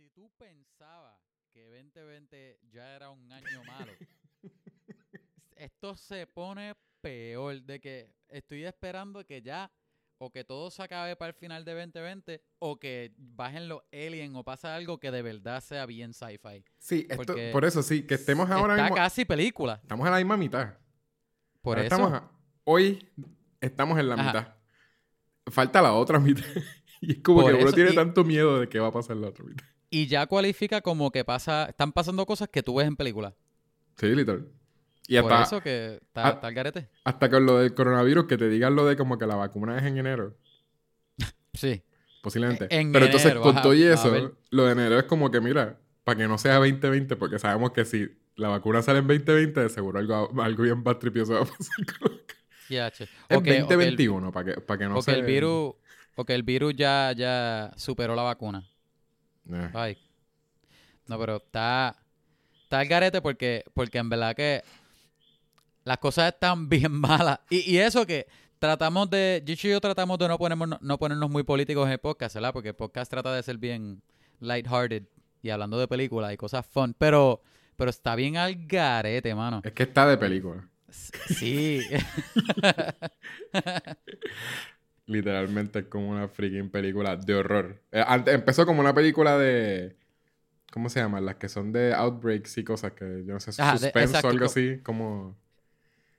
si tú pensabas que 2020 ya era un año malo, esto se pone peor de que estoy esperando que ya o que todo se acabe para el final de 2020 o que bajen los aliens o pasa algo que de verdad sea bien sci-fi. Sí, esto, por eso sí, que estemos ahora Está mismo. casi película. Estamos en la misma mitad. Por Ahora eso. estamos a- hoy estamos en la Ajá. mitad. Falta la otra mitad. y es como Por que uno tiene y- tanto miedo de que va a pasar la otra mitad. Y ya cualifica como que pasa, están pasando cosas que tú ves en película. Sí, literal. Y Por hasta, eso que está, está el garete. hasta con lo del coronavirus, que te digan lo de como que la vacuna es en enero. Sí. Posiblemente. En Pero entonces, con a- todo y eso, lo de enero es como que, mira, para que no sea 2020, porque sabemos que si la vacuna sale en 2020, de seguro algo, algo bien más tripioso va a pasar con la- che. Que el- 2021, para que, para que no o que se... el virus, o que el virus ya, ya superó la vacuna. Ay. No, pero está, está el garete porque, porque en verdad que las cosas están bien malas. Y, y eso que tratamos de, Gicho y yo tratamos de no ponernos, no ponernos muy políticos en el podcast, ¿verdad? Porque el podcast trata de ser bien lighthearted y hablando de películas y cosas fun. Pero, pero está bien al garete, mano. Es que está de película. Sí. Literalmente es como una freaking película de horror. Eh, antes, empezó como una película de... ¿Cómo se llaman? Las que son de outbreaks y cosas que yo no sé, Ajá, suspenso o algo así, como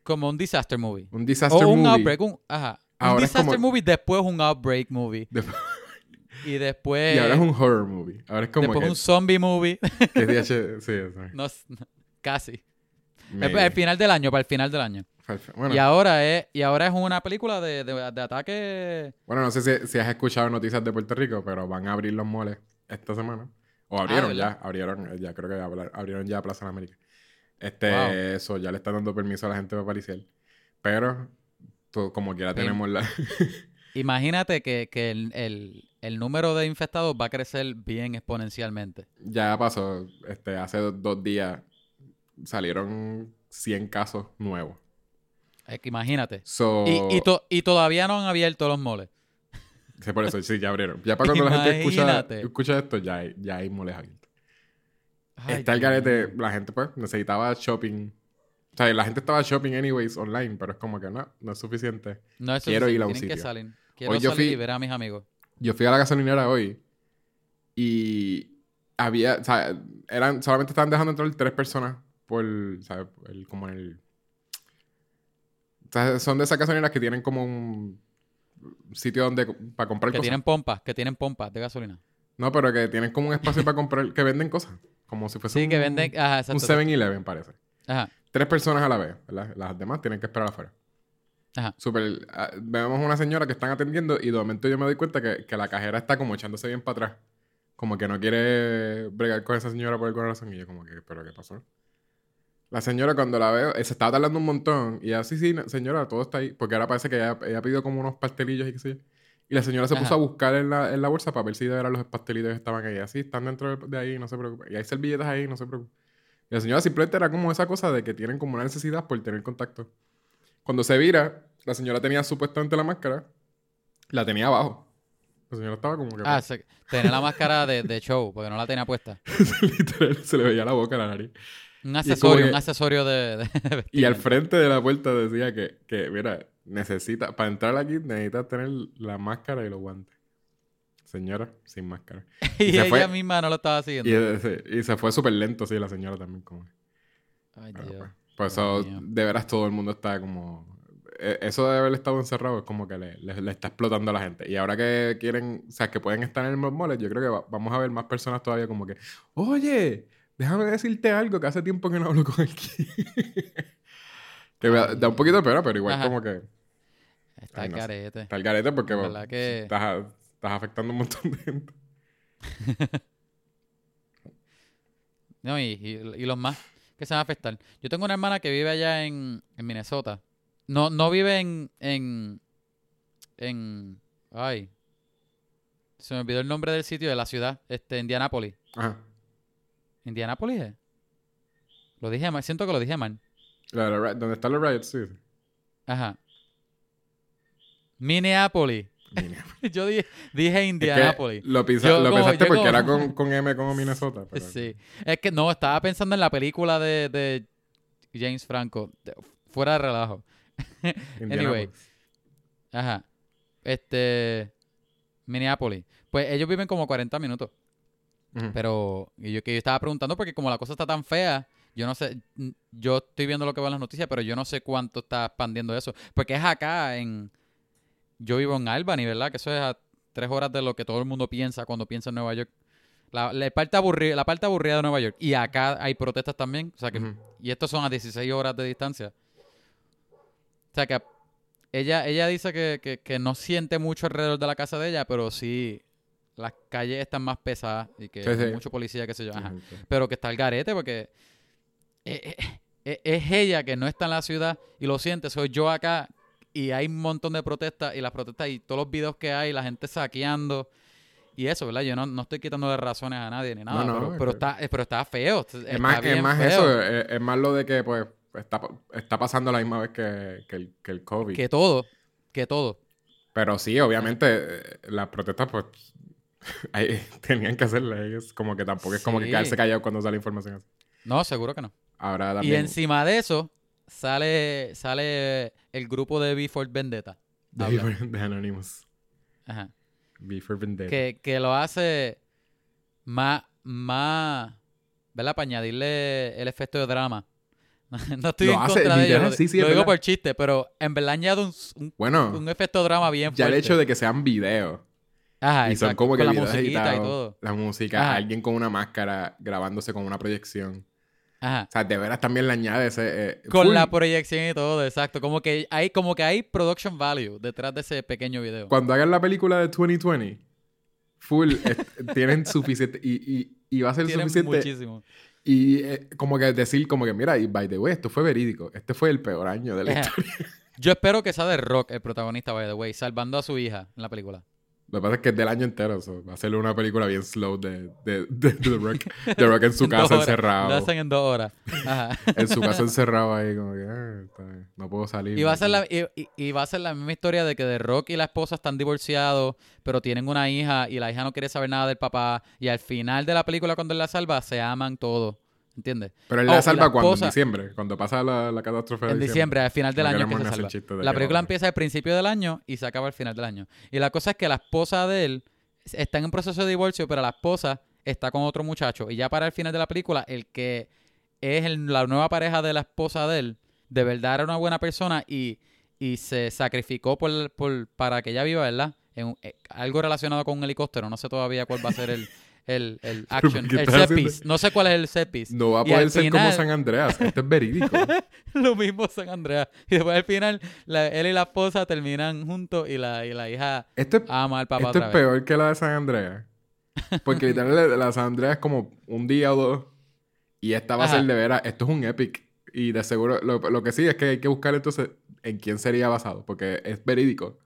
Como un disaster movie. un disaster O un movie. outbreak, un, ajá. Un Ahora es disaster como- movie, después un outbreak movie. Y después, y ahora es un horror movie. Ahora es como después que, un zombie movie. que es DH sí, eso. no, s- casi. Es para el final del año, para el final del año. Bueno, Y ahora es, y ahora es una película de, de, de ataque. bueno, no sé si, si has escuchado noticias de Puerto Rico, pero van a abrir los moles esta semana. O abrieron ya, Ah, abrieron, ya creo que ya abrieron ya Plaza de América. Este, Wow. eso, ya le están dando permiso a la gente para pariciar. Pero, tú, como quiera, Sí. tenemos la... Imagínate que, que el, el, el número de infectados va a crecer bien exponencialmente. ya pasó, este, hace do- dos días salieron 100 casos nuevos. Es que imagínate. So, Y, y, to- y todavía no han abierto los moles. sí, por eso, sí, ya abrieron. Ya para cuando la gente escucha, escucha esto, ya hay, ya hay moles abiertos. Ay, Está el garete, la gente pues necesitaba shopping. O sea, la gente estaba shopping anyways online, pero es como que no, no es suficiente. No es quiero ir a un que sitio. salir. Quiero Hoy yo salir fui- y ver a mis amigos. Yo fui a la gasolinera hoy y había, o sea, eran, solamente estaban dejando entrar tres personas por, ¿sabes? El, como el... O sea, son de esas gasolineras que tienen como un sitio donde para comprar Que cosas. tienen pompas, que tienen pompas de gasolina. No, pero que tienen como un espacio para comprar, que venden cosas. Como si fuese Sí, que un- venden. Ajá, un exacto. 7-Eleven, parece. Ajá, Tres personas a la vez, ¿verdad? Las demás tienen que esperar afuera. ajá. Super, ah, vemos una señora que están atendiendo y de momento yo me doy cuenta que, que la cajera está como echándose bien para atrás. Como que no quiere bregar con esa señora por alguna razón. Y yo como que, ¿pero qué pasó? La señora cuando la veo, eh, se estaba tardando un montón. Y ella, sí, señora, todo está ahí. Porque ahora parece que ella, ella pidió como unos pastelillos y qué sé yo. Y la señora se puso Ajá. a buscar en la, en la bolsa para ver si verdad los pastelitos estaban ahí. Así, están dentro de- de ahí, no se preocupe. Y hay servilletas ahí, no se preocupe. Y la señora simplemente era como esa cosa de que tienen como una necesidad por tener contacto. Cuando se vira, la señora tenía supuestamente la máscara, la tenía abajo. La señora estaba como que... Ah, se, tenía la máscara de, de show, porque no la tenía puesta. literal, se le veía la boca, la nariz. Un accesorio, un accesorio de, de Y al frente de la puerta decía que, que, mira, necesita, para entrar aquí necesitas tener la máscara y los guantes. Señora, sin máscara. Y, se ella fue. misma no lo estaba haciendo. Y, eh, se- y se fue súper lento, sí, la señora también. Como, Ay, pero, Dios. pues, por Dios eso, de veras, todo el mundo está como... eh, Eso de haber estado encerrado es como que le, le- le está explotando a la gente. Y ahora que quieren, o sea, que pueden estar en los moles, yo creo que va- vamos a ver más personas todavía como que, oye, déjame decirte algo que hace tiempo que no hablo con alguien. que me da, un poquito de pena, pero igual Ajá. como que Está el no sé. carete. está el garete porque que- estás, estás afectando un montón de gente. No, y, y- y los más que se van a afectar. Yo tengo una hermana que vive allá en, en Minnesota. No, no vive en, en, en, ay, se me olvidó el nombre del sitio de la ciudad, este, Indianápolis. Ajá. ¿Indianápolis es? Lo dije mal, siento que lo dije mal. La- la ri- ¿Dónde están los riots? Sí. Ajá. Minneapolis. Minneapolis. Yo dije, dije Es que Indianapolis. lo, pisa- Yo lo como- pensaste porque como- era con, con M como Minnesota. pero- Sí. Es que no, estaba pensando en la película de, de James Franco. de- fuera de relajo. Indianapolis. Ajá. Este. Minneapolis. Pues ellos viven como 40 minutos. Pero y yo que yo estaba preguntando porque como la cosa está tan fea, yo no sé, mm, yo estoy viendo lo que va en las noticias, pero yo no sé cuánto está expandiendo eso. Porque es acá en... Yo vivo en Albany, ¿verdad? Que eso es a tres horas de lo que todo el mundo piensa cuando piensa en Nueva York. La, la parte aburrida, la parte aburrida de Nueva York. Y acá hay protestas también. O sea que. Y estos son a 16 horas de distancia. O sea que ella, ella dice que, que, que no siente mucho alrededor de la casa de ella, pero sí las calles están más pesadas y que Sí, hay sí. mucho policía, qué sé yo. Ajá pero que está el garete porque eh, eh, eh, es ella que no está en la ciudad y lo siente, soy yo acá y hay un montón de protestas y las protestas y todos los videos que hay, la gente saqueando y eso, ¿verdad? Yo no, no estoy quitándole razones a nadie ni nada, No, no, pero, está, pero está feo. Es más, es más feo. eso, es, es más lo de que pues está, está pasando la misma vez que, que el, que el COVID. Que todo, que todo. Pero sí, obviamente, eh, las protestas, pues, ahí tenían que hacerlas. ellos como que tampoco es como que quedarse callado cuando sale información así. No, seguro que no. Ahora Y encima de eso sale sale el grupo de Before Vendetta. de, habla. de Anonymous. Ajá. Before Vendetta. que, que lo hace más, más, ¿verdad? Para añadirle el efecto de drama. no estoy Lo en hace, contra de ello, literal, lo, sí, sí, lo digo verdad. por chiste, pero en verdad añade un, un, Bueno, un efecto de drama bien ya fuerte. el hecho de que sean videos. Ajá, y son como que con la videos y editados, todo. La música, Ajá. alguien con una máscara grabándose con una proyección. Ajá. O sea, de veras también le añade ese... eh, Con full. la proyección y todo, exacto. Como que hay, como que hay production value detrás de ese pequeño video. Cuando hagan la película de 2020, full, eh, tienen suficiente... Y, y, y va a ser Tienen suficiente... muchísimo. Y eh, como que decir, como que, mira, y by the way, esto fue verídico. Este fue el peor año de la Ajá. historia. Yo espero que sea de Rock el protagonista, by the way, salvando a su hija en la película. Lo que pasa es que es del año entero. va a ser una película bien slow de, de, de, de The Rock. The Rock en su En casa horas. Lo encerrado. hacen en dos horas. Ajá. En su casa encerrado ahí, como que, ah, no puedo salir. Y va, a ser la, y, y- y va a ser la misma historia de que The Rock y la esposa están divorciados, pero tienen una hija y la hija no quiere saber nada del papá. Y al final de la película, cuando él la salva, se aman todos. ¿Entiendes? Pero él Oh, la y salva cuando, en esposa- diciembre, cuando pasa la, la catástrofe de En diciembre, al final del No año que se salva. La película empieza al principio del año y se acaba al final del año. Y la cosa es que la esposa de él está en un proceso de divorcio, pero la esposa está con otro muchacho. Y ya para el final de la película, el que es el- la nueva pareja de la esposa de él, de verdad era una buena persona y, y se sacrificó por, por- para que ella viva, ¿verdad? En eh, algo relacionado con un helicóptero. No sé todavía cuál va a ser el, el, el action, ¿qué el piece. No sé cuál es el piece. No va a poder ser como San Andreas. Esto es verídico. Lo mismo San Andreas. Y después al final, la- él y la esposa terminan juntos y la, y la hija Esto es, ama al papá esto es peor que la de San Andreas. Porque literal la de San Andreas es como un día o dos. Y esta va a ser de veras. Esto es un epic. Y de seguro, lo, lo que sí es que hay que buscar entonces en quién sería basado. Porque es verídico.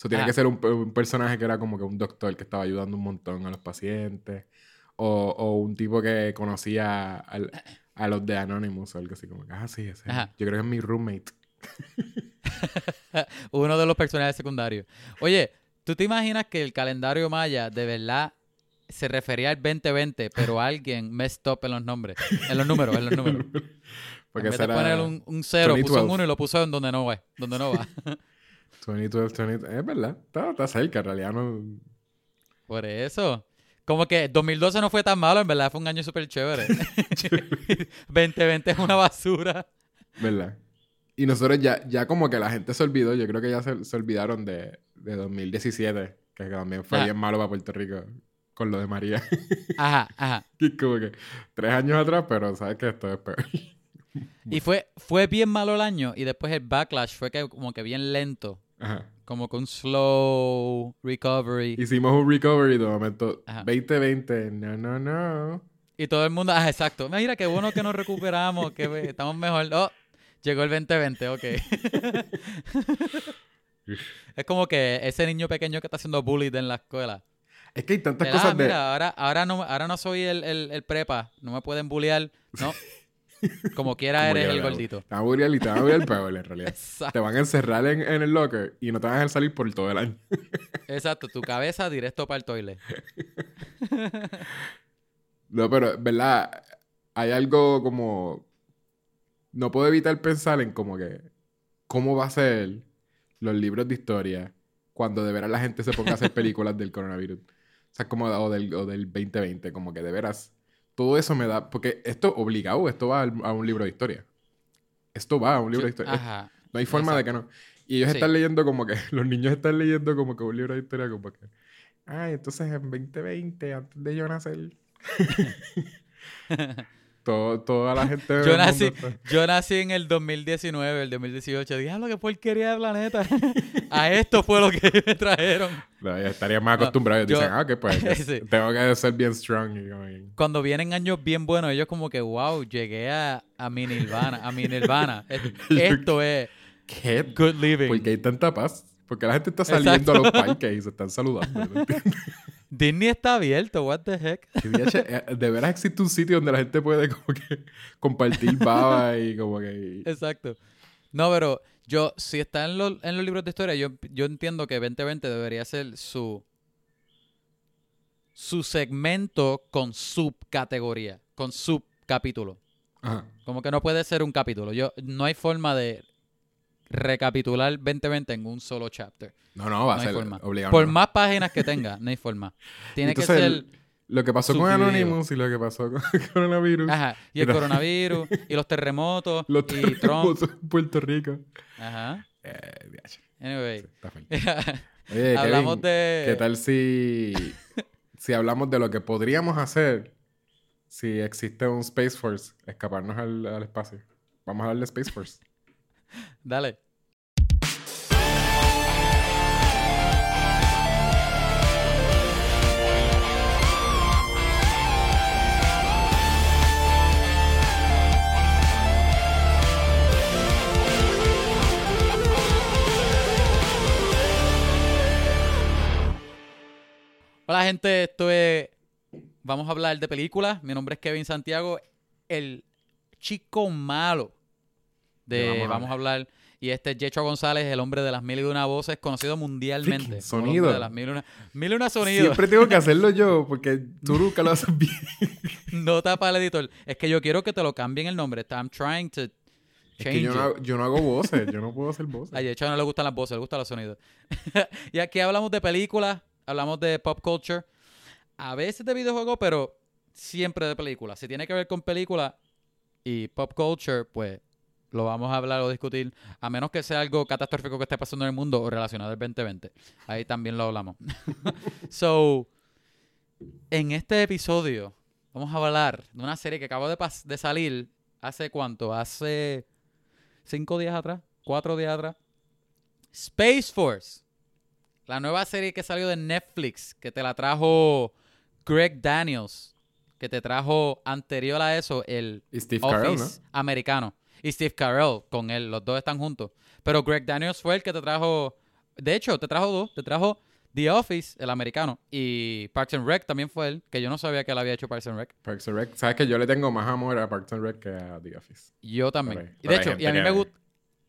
Eso tiene Ajá. que ser un, un personaje que era como que un doctor que estaba ayudando un montón a los pacientes. O, o un tipo que conocía al- a los de Anonymous o algo así. Como que, ah, sí, ese. Ajá. Yo creo que es mi roommate. Uno de los personajes secundarios. Oye, ¿tú te imaginas que el calendario maya de verdad se refería al 2020, pero alguien messed up en los nombres? En los números, en los números. Porque en vez de poner un, un cero, puso 2012. un uno y lo puso en donde no va. Donde no va. 2012, 20... Es verdad. Está, está cerca. En realidad no... Por eso. Como que 2012 no fue tan malo, en verdad fue un año súper chévere. 2020 es una basura. ¿Verdad? Y nosotros ya, ya como que la gente se olvidó, yo creo que ya se, se olvidaron de, de 2017, que también fue bien malo para Puerto Rico con lo de María. Ajá, ajá. Y como que tres años atrás, pero sabes que esto es peor. Y fue, fue bien malo el año y después el backlash fue que como que bien lento. Ajá. Como un slow recovery. Hicimos un recovery de momento. Ajá. 2020, no, no, no. Y todo el mundo, ah, exacto. Mira, qué bueno que nos recuperamos, que estamos mejor. Oh, llegó el 2020, ok. es como que ese niño pequeño que está haciendo bullied en la escuela. Es que hay tantas cosas de... mira, ahora, ahora, no, ahora no soy el, el, el prepa, no me pueden bullear. No, Como quiera Como eres el gordito. Te van a bullear y te van a peor, en realidad. Exacto. Te van a encerrar en, en el locker y no te van a dejar salir por todo el año. Exacto, tu cabeza directo para el toilet. No, pero, ¿verdad? Hay algo como... No puedo evitar pensar en como que... ¿Cómo va a ser los libros de historia cuando de veras la gente se ponga a hacer películas del coronavirus? O sea, como... O del, o del 2020, como que de veras... Todo eso me da... Porque esto, obligado, esto va a un libro de historia. Esto va a un libro de historia. Ajá. No hay forma de que no. Y ellos Sí. están leyendo como que... Los niños están leyendo como que un libro de historia como que... Ay, entonces en 2020, antes de yo nacer... Todo, toda la gente Yo nací, está- yo nací en el 2019, el 2018. Diablo, qué porquería de planeta. a esto fue lo que me trajeron. No, ya estarían más acostumbrados. yo- Dicen, ah, que pues que Sí. tengo que ser bien strong. Y Cuando vienen años bien buenos, ellos como que, wow, llegué a, a mi nirvana, a mi nirvana. Es- Esto es ¿Qué? good living. ¿Por qué hay tanta paz? Porque la gente está saliendo a los Exacto. y se están saludando. ¿no? Disney está abierto, what the heck. Eh, de veras existe un sitio donde la gente puede como que compartir baba y como que... Exacto. No, pero yo, si está en, los- en los libros de historia, yo, yo entiendo que 2020 debería ser su su segmento con subcategoría, con subcapítulo. Ajá. Como que no puede ser un capítulo. Yo, no hay forma de recapitular 2020 en un solo chapter. No, no, va No a ser forma. obligado. Por no. más páginas que tenga, no hay forma. Tiene que ser... el- Lo que pasó con. Anonymous y lo que pasó con coronavirus. Ajá. Y el coronavirus, y los terremotos, Los y Trump. terremotos en Puerto Rico. Ajá. Eh, Anyway. sí, está. Oye, Hablamos Kevin, de... ¿Qué tal si, si hablamos de lo que podríamos hacer si existe un Space Force? Escaparnos al, al espacio. Vamos a hablar de Space Force. Dale. Hola gente, esto es... Vamos a hablar de películas. Mi nombre es Kevin Santiago, el chico malo de Vamos a Vamos a hablar. Y este es Yecho González, el hombre de las mil y una voces, conocido mundialmente. Sonido. De las mil y una, mil y una sonidos. Siempre tengo que hacerlo yo porque tú nunca lo haces bien. No tapa el editor. Es que yo quiero que te lo cambien el nombre. I'm trying to Es change que yo no, yo no hago voces. Yo no puedo hacer voces. A Yecho no le gustan las voces, le gustan los sonidos. y aquí hablamos de películas, hablamos de pop culture, a veces de videojuegos, pero siempre de películas. Si tiene que ver con películas y pop culture, pues lo vamos a hablar o discutir, a menos que sea algo catastrófico que esté pasando en el mundo o relacionado al 2020. Ahí también lo hablamos. so, en este episodio vamos a hablar de una serie que acaba de, salir hace cuánto? Hace cinco días atrás, cuatro días atrás. Space Force. La nueva serie que salió de Netflix, que te la trajo Greg Daniels, que te trajo anterior a eso el Steve Office Carell, ¿no? americano. Y Steve Carell con él, los dos están juntos. Pero Greg Daniels fue el que te trajo, de hecho, te trajo dos, te trajo The Office, el americano, y Parks and Rec también fue él, que yo no sabía que él había hecho Parks and Rec. Parks and Rec. Sabes que yo le tengo más amor a Parks and Rec que a The Office. Yo también. Pero Y de hecho, y a mí me gusta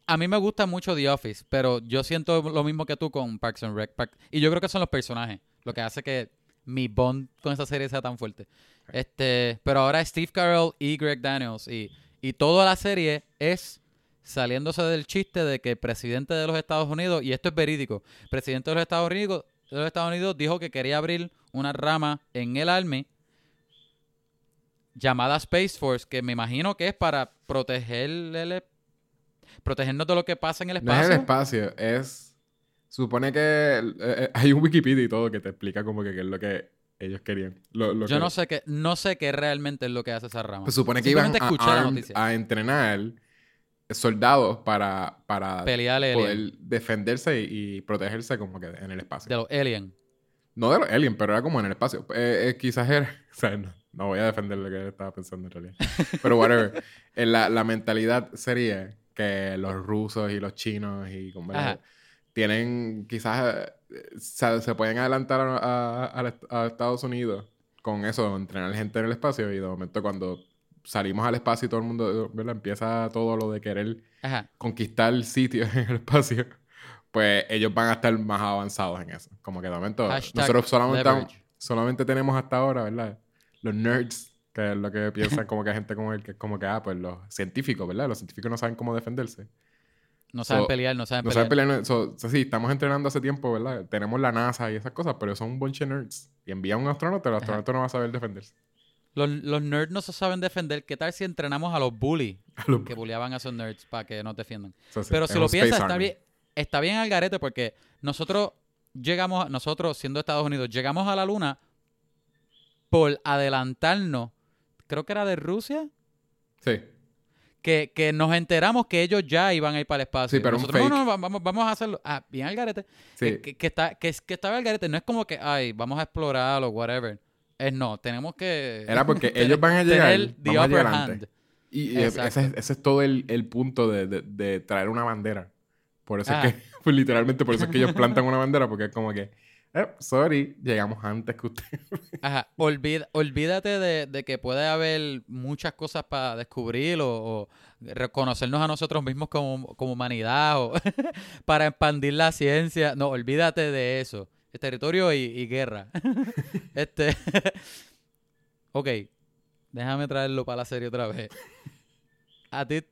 a mí me gusta mucho The Office, pero yo siento lo mismo que tú con Parks and Rec. Park- y yo creo que son los personajes lo que hace que mi bond con esa serie sea tan fuerte. Este, pero ahora Steve Carell y Greg Daniels y, y toda la serie es saliéndose del chiste de que el presidente de los Estados Unidos, y esto es verídico, el presidente de los Estados Unidos, de los Estados Unidos dijo que quería abrir una rama en el Army llamada Space Force, que me imagino que es para proteger el, protegernos de lo que pasa en el No es espacio. el espacio, es... Supone que eh, eh, hay un Wikipedia y todo que te explica como que qué es lo que ellos querían. Lo- lo Yo que- no sé qué, no sé qué realmente es lo que hace esa rama. Pues supone que iban a, armed noticia. a entrenar soldados para, para Pelear alien, defenderse y, y protegerse como que en el espacio. de los aliens. No de los aliens, pero era como en el espacio. Eh, eh, quizás era... O sea, no, no voy a defender lo que él estaba pensando en realidad. Pero whatever. Eh, la, la mentalidad sería que los rusos y los chinos y como Ajá. Tienen quizás eh, se, se pueden adelantar a, a- Estados Unidos con eso, entrenar gente en el espacio y de momento cuando salimos al espacio y todo el mundo, ¿verdad? Empieza todo lo de querer Ajá. conquistar sitios en el espacio, pues ellos van a estar más avanzados en eso. Como que de momento, Hashtag nosotros solamente, solamente tenemos hasta ahora, ¿verdad? Los nerds, que es lo que piensan como que hay gente como el que es como que, ah, pues los científicos, ¿verdad? Los científicos no saben cómo defenderse. No saben So, pelear, no saben No pelear. saben pelear. So, so, sí, estamos entrenando hace tiempo, ¿verdad? Tenemos la NASA y esas cosas, pero son un bunch de nerds. Y envía a un astronauta, el astronauta no va a saber defenderse. Los, los nerds no se saben defender. ¿Qué tal si entrenamos a los bullies que bulleaban a esos nerds para que nos defiendan? sí, Pero si lo piensas, está Army. bien, está bien al garete porque nosotros llegamos, nosotros siendo Estados Unidos, llegamos a la luna por adelantarnos, creo que era de Rusia, Sí. Que, que nos enteramos que ellos ya iban a ir para el espacio. Sí, pero un nosotros, no, fake. no, va- vamos, vamos a hacerlo. Ah, bien al garete. Sí. Que, que, que está, que, que estaba al garete. No es como que, ay, vamos a explorar o whatever. Es no, tenemos que... Era porque tener- ellos van a llegar. the vamos a llegar hand. antes. Y eh, ese, ese es todo el, el punto de, de- de traer una bandera. Por eso Ah. es que, pues, literalmente, por eso es que ellos plantan una bandera, porque es como que, eh, sorry, llegamos antes que usted. Olvida- olvídate de, que puede haber muchas cosas para descubrir o, reconocernos a nosotros mismos como, humanidad o para expandir la ciencia. No, olvídate de eso. Es territorio y, guerra. este. ok, déjame traerlo para la serie otra vez. A ti,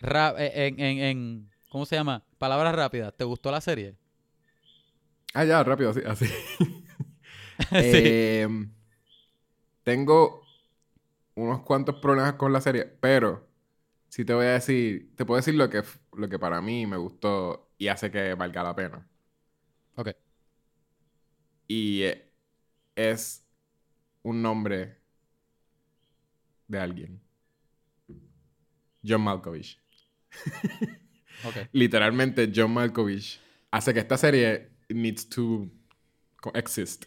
en, en, en- ¿cómo se llama? Palabras rápidas. ¿Te gustó la serie? Ah, ya, rápido, así. así. sí. Eh, tengo unos cuantos problemas con la serie, pero sí te voy a decir, te puedo decir lo que, lo que para mí me gustó y hace que valga la pena. Ok. Y eh, es un nombre de alguien. John Malkovich. Ok. Literalmente John Malkovich hace que esta serie needs to exist.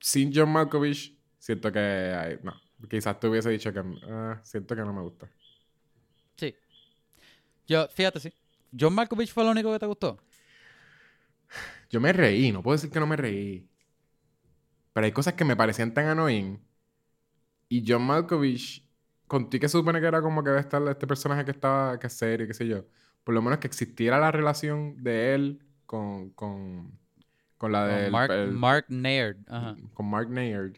Sin John Malkovich, siento que no. Quizás te hubiese dicho que ah, siento que no me gusta. Sí. Yo, fíjate, sí. John Malkovich fue lo único que te gustó. Yo me reí, no puedo decir que no me reí. Pero hay cosas que me parecían tan annoying. Y John Malkovich, contigo que se supone que era como que va a estar este personaje que estaba, que es serio, qué sé yo. Por lo menos que existiera la relación de él con, con, con la de Mark, Mark Naird. Ajá. con Mark Naird.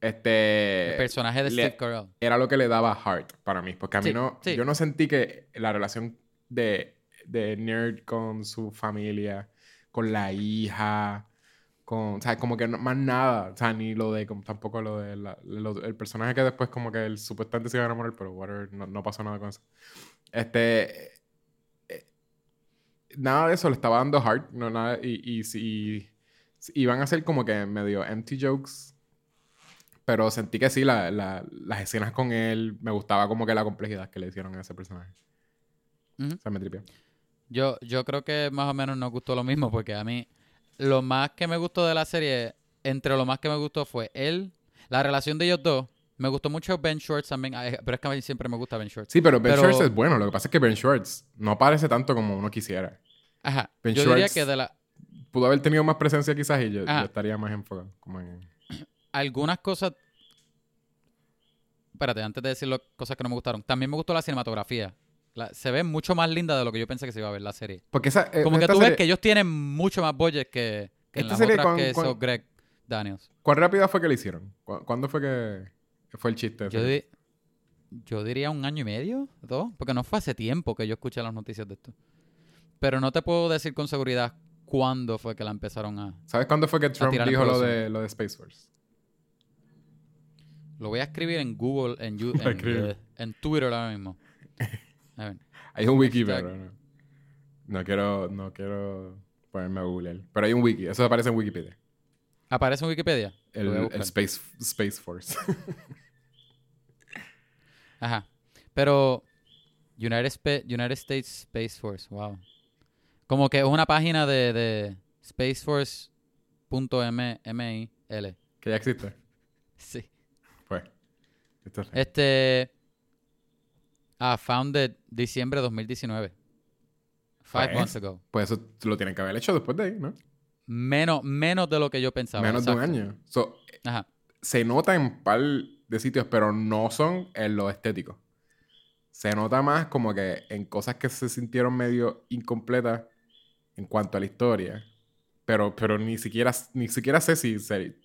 Este El personaje de le- Steve Carell. era lo que le daba heart para mí. Porque a mí Sí, no. sí. Yo no sentí que la relación de, de Nerd con su familia, con la hija, con. O sea, como que no- más nada. O sea, ni lo de. como tampoco lo de. la- lo- el personaje que después, como que él supuestamente se iba a enamorar, pero whatever, no, no pasó nada con eso. Este. Nada de eso le estaba dando heart. No, nada, y, y, si- iban a ser como que medio empty jokes. Pero sentí que sí, la- la- las escenas con él, me gustaba como que la complejidad que le hicieron a ese personaje. O sea, me tripió. Yo, yo creo que más o menos nos gustó lo mismo, porque a mí lo más que me gustó de la serie, entre lo más que me gustó fue él, la relación de ellos dos. Me gustó mucho Ben Schwartz también, pero es que a mí siempre me gusta Ben Schwartz. Sí, pero Ben Pero- Schwartz es bueno. Lo que pasa es que Ben Schwartz no parece tanto como uno quisiera. Ajá. Ben yo diría Schwartz- que de la, Pudo haber tenido más presencia quizás y yo, estaría más enfocado. Como en... algunas cosas. Espérate, antes de decir las cosas que no me gustaron. También me gustó la cinematografía. La- se ve mucho más linda de lo que yo pensé que se iba a ver la serie. Porque esa, eh, Como que tú serie- ves que ellos tienen mucho más budget que, que en las serie otras con- que con- Greg Daniels. ¿Cuán rápida fue que le hicieron? ¿Cu- ¿Cuándo fue que fue el chiste? Yo, di- yo diría un año y medio, dos, porque no fue hace tiempo que yo escuché las noticias de esto. Pero no te puedo decir con seguridad cuándo fue que la empezaron a... ¿Sabes cuándo fue que Trump dijo lo de, lo de Space Force? Lo voy a escribir en Google, en, You- eh, en Twitter ahora mismo. A ver. Hay un wiki, pero no. No quiero, no quiero ponerme a googlear. Pero hay un wiki. Eso aparece en Wikipedia. ¿Aparece en Wikipedia? El, el. Space, Space Force. Ajá. Pero United, Spa- United States Space Force, wow. Como que es una página de, de spaceforce.mil. que ya existe. Sí. Pues. Esto es- Este. Ah, founded diciembre de 2019. Five Pues. months ago. Pues eso lo tienen que haber hecho después de ahí, ¿no? Menos, menos de lo que yo pensaba. Menos de un año. So, Ajá. se nota en par de sitios, pero no son en lo estético. Se nota más como que en cosas que se sintieron medio incompletas en cuanto a la historia. Pero, pero ni siquiera ni siquiera sé si se-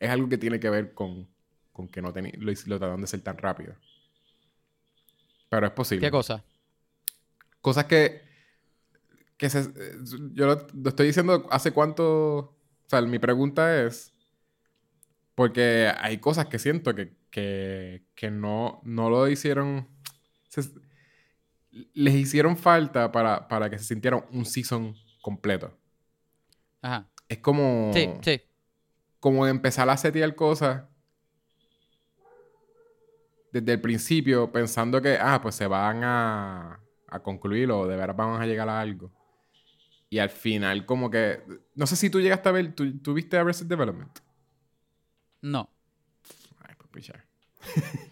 es algo que tiene que ver con, con que no teni- lo, lo trataron de ser tan rápido. Pero es posible. ¿Qué cosa? Cosas que. que se, yo lo, lo estoy diciendo hace cuánto. O sea, mi pregunta es. Porque hay cosas que siento que, que, que no, no lo hicieron. se- les hicieron falta para, para que se sintieran un season completo. Ajá. Es como. Sí, sí. Como empezar a setear cosas desde el principio pensando que, ah, pues se van a, a concluir o de verdad vamos a llegar a algo. Y al final como que... No sé si tú llegaste a ver, ¿tú, tú viste Arrested Development? No. Pichar.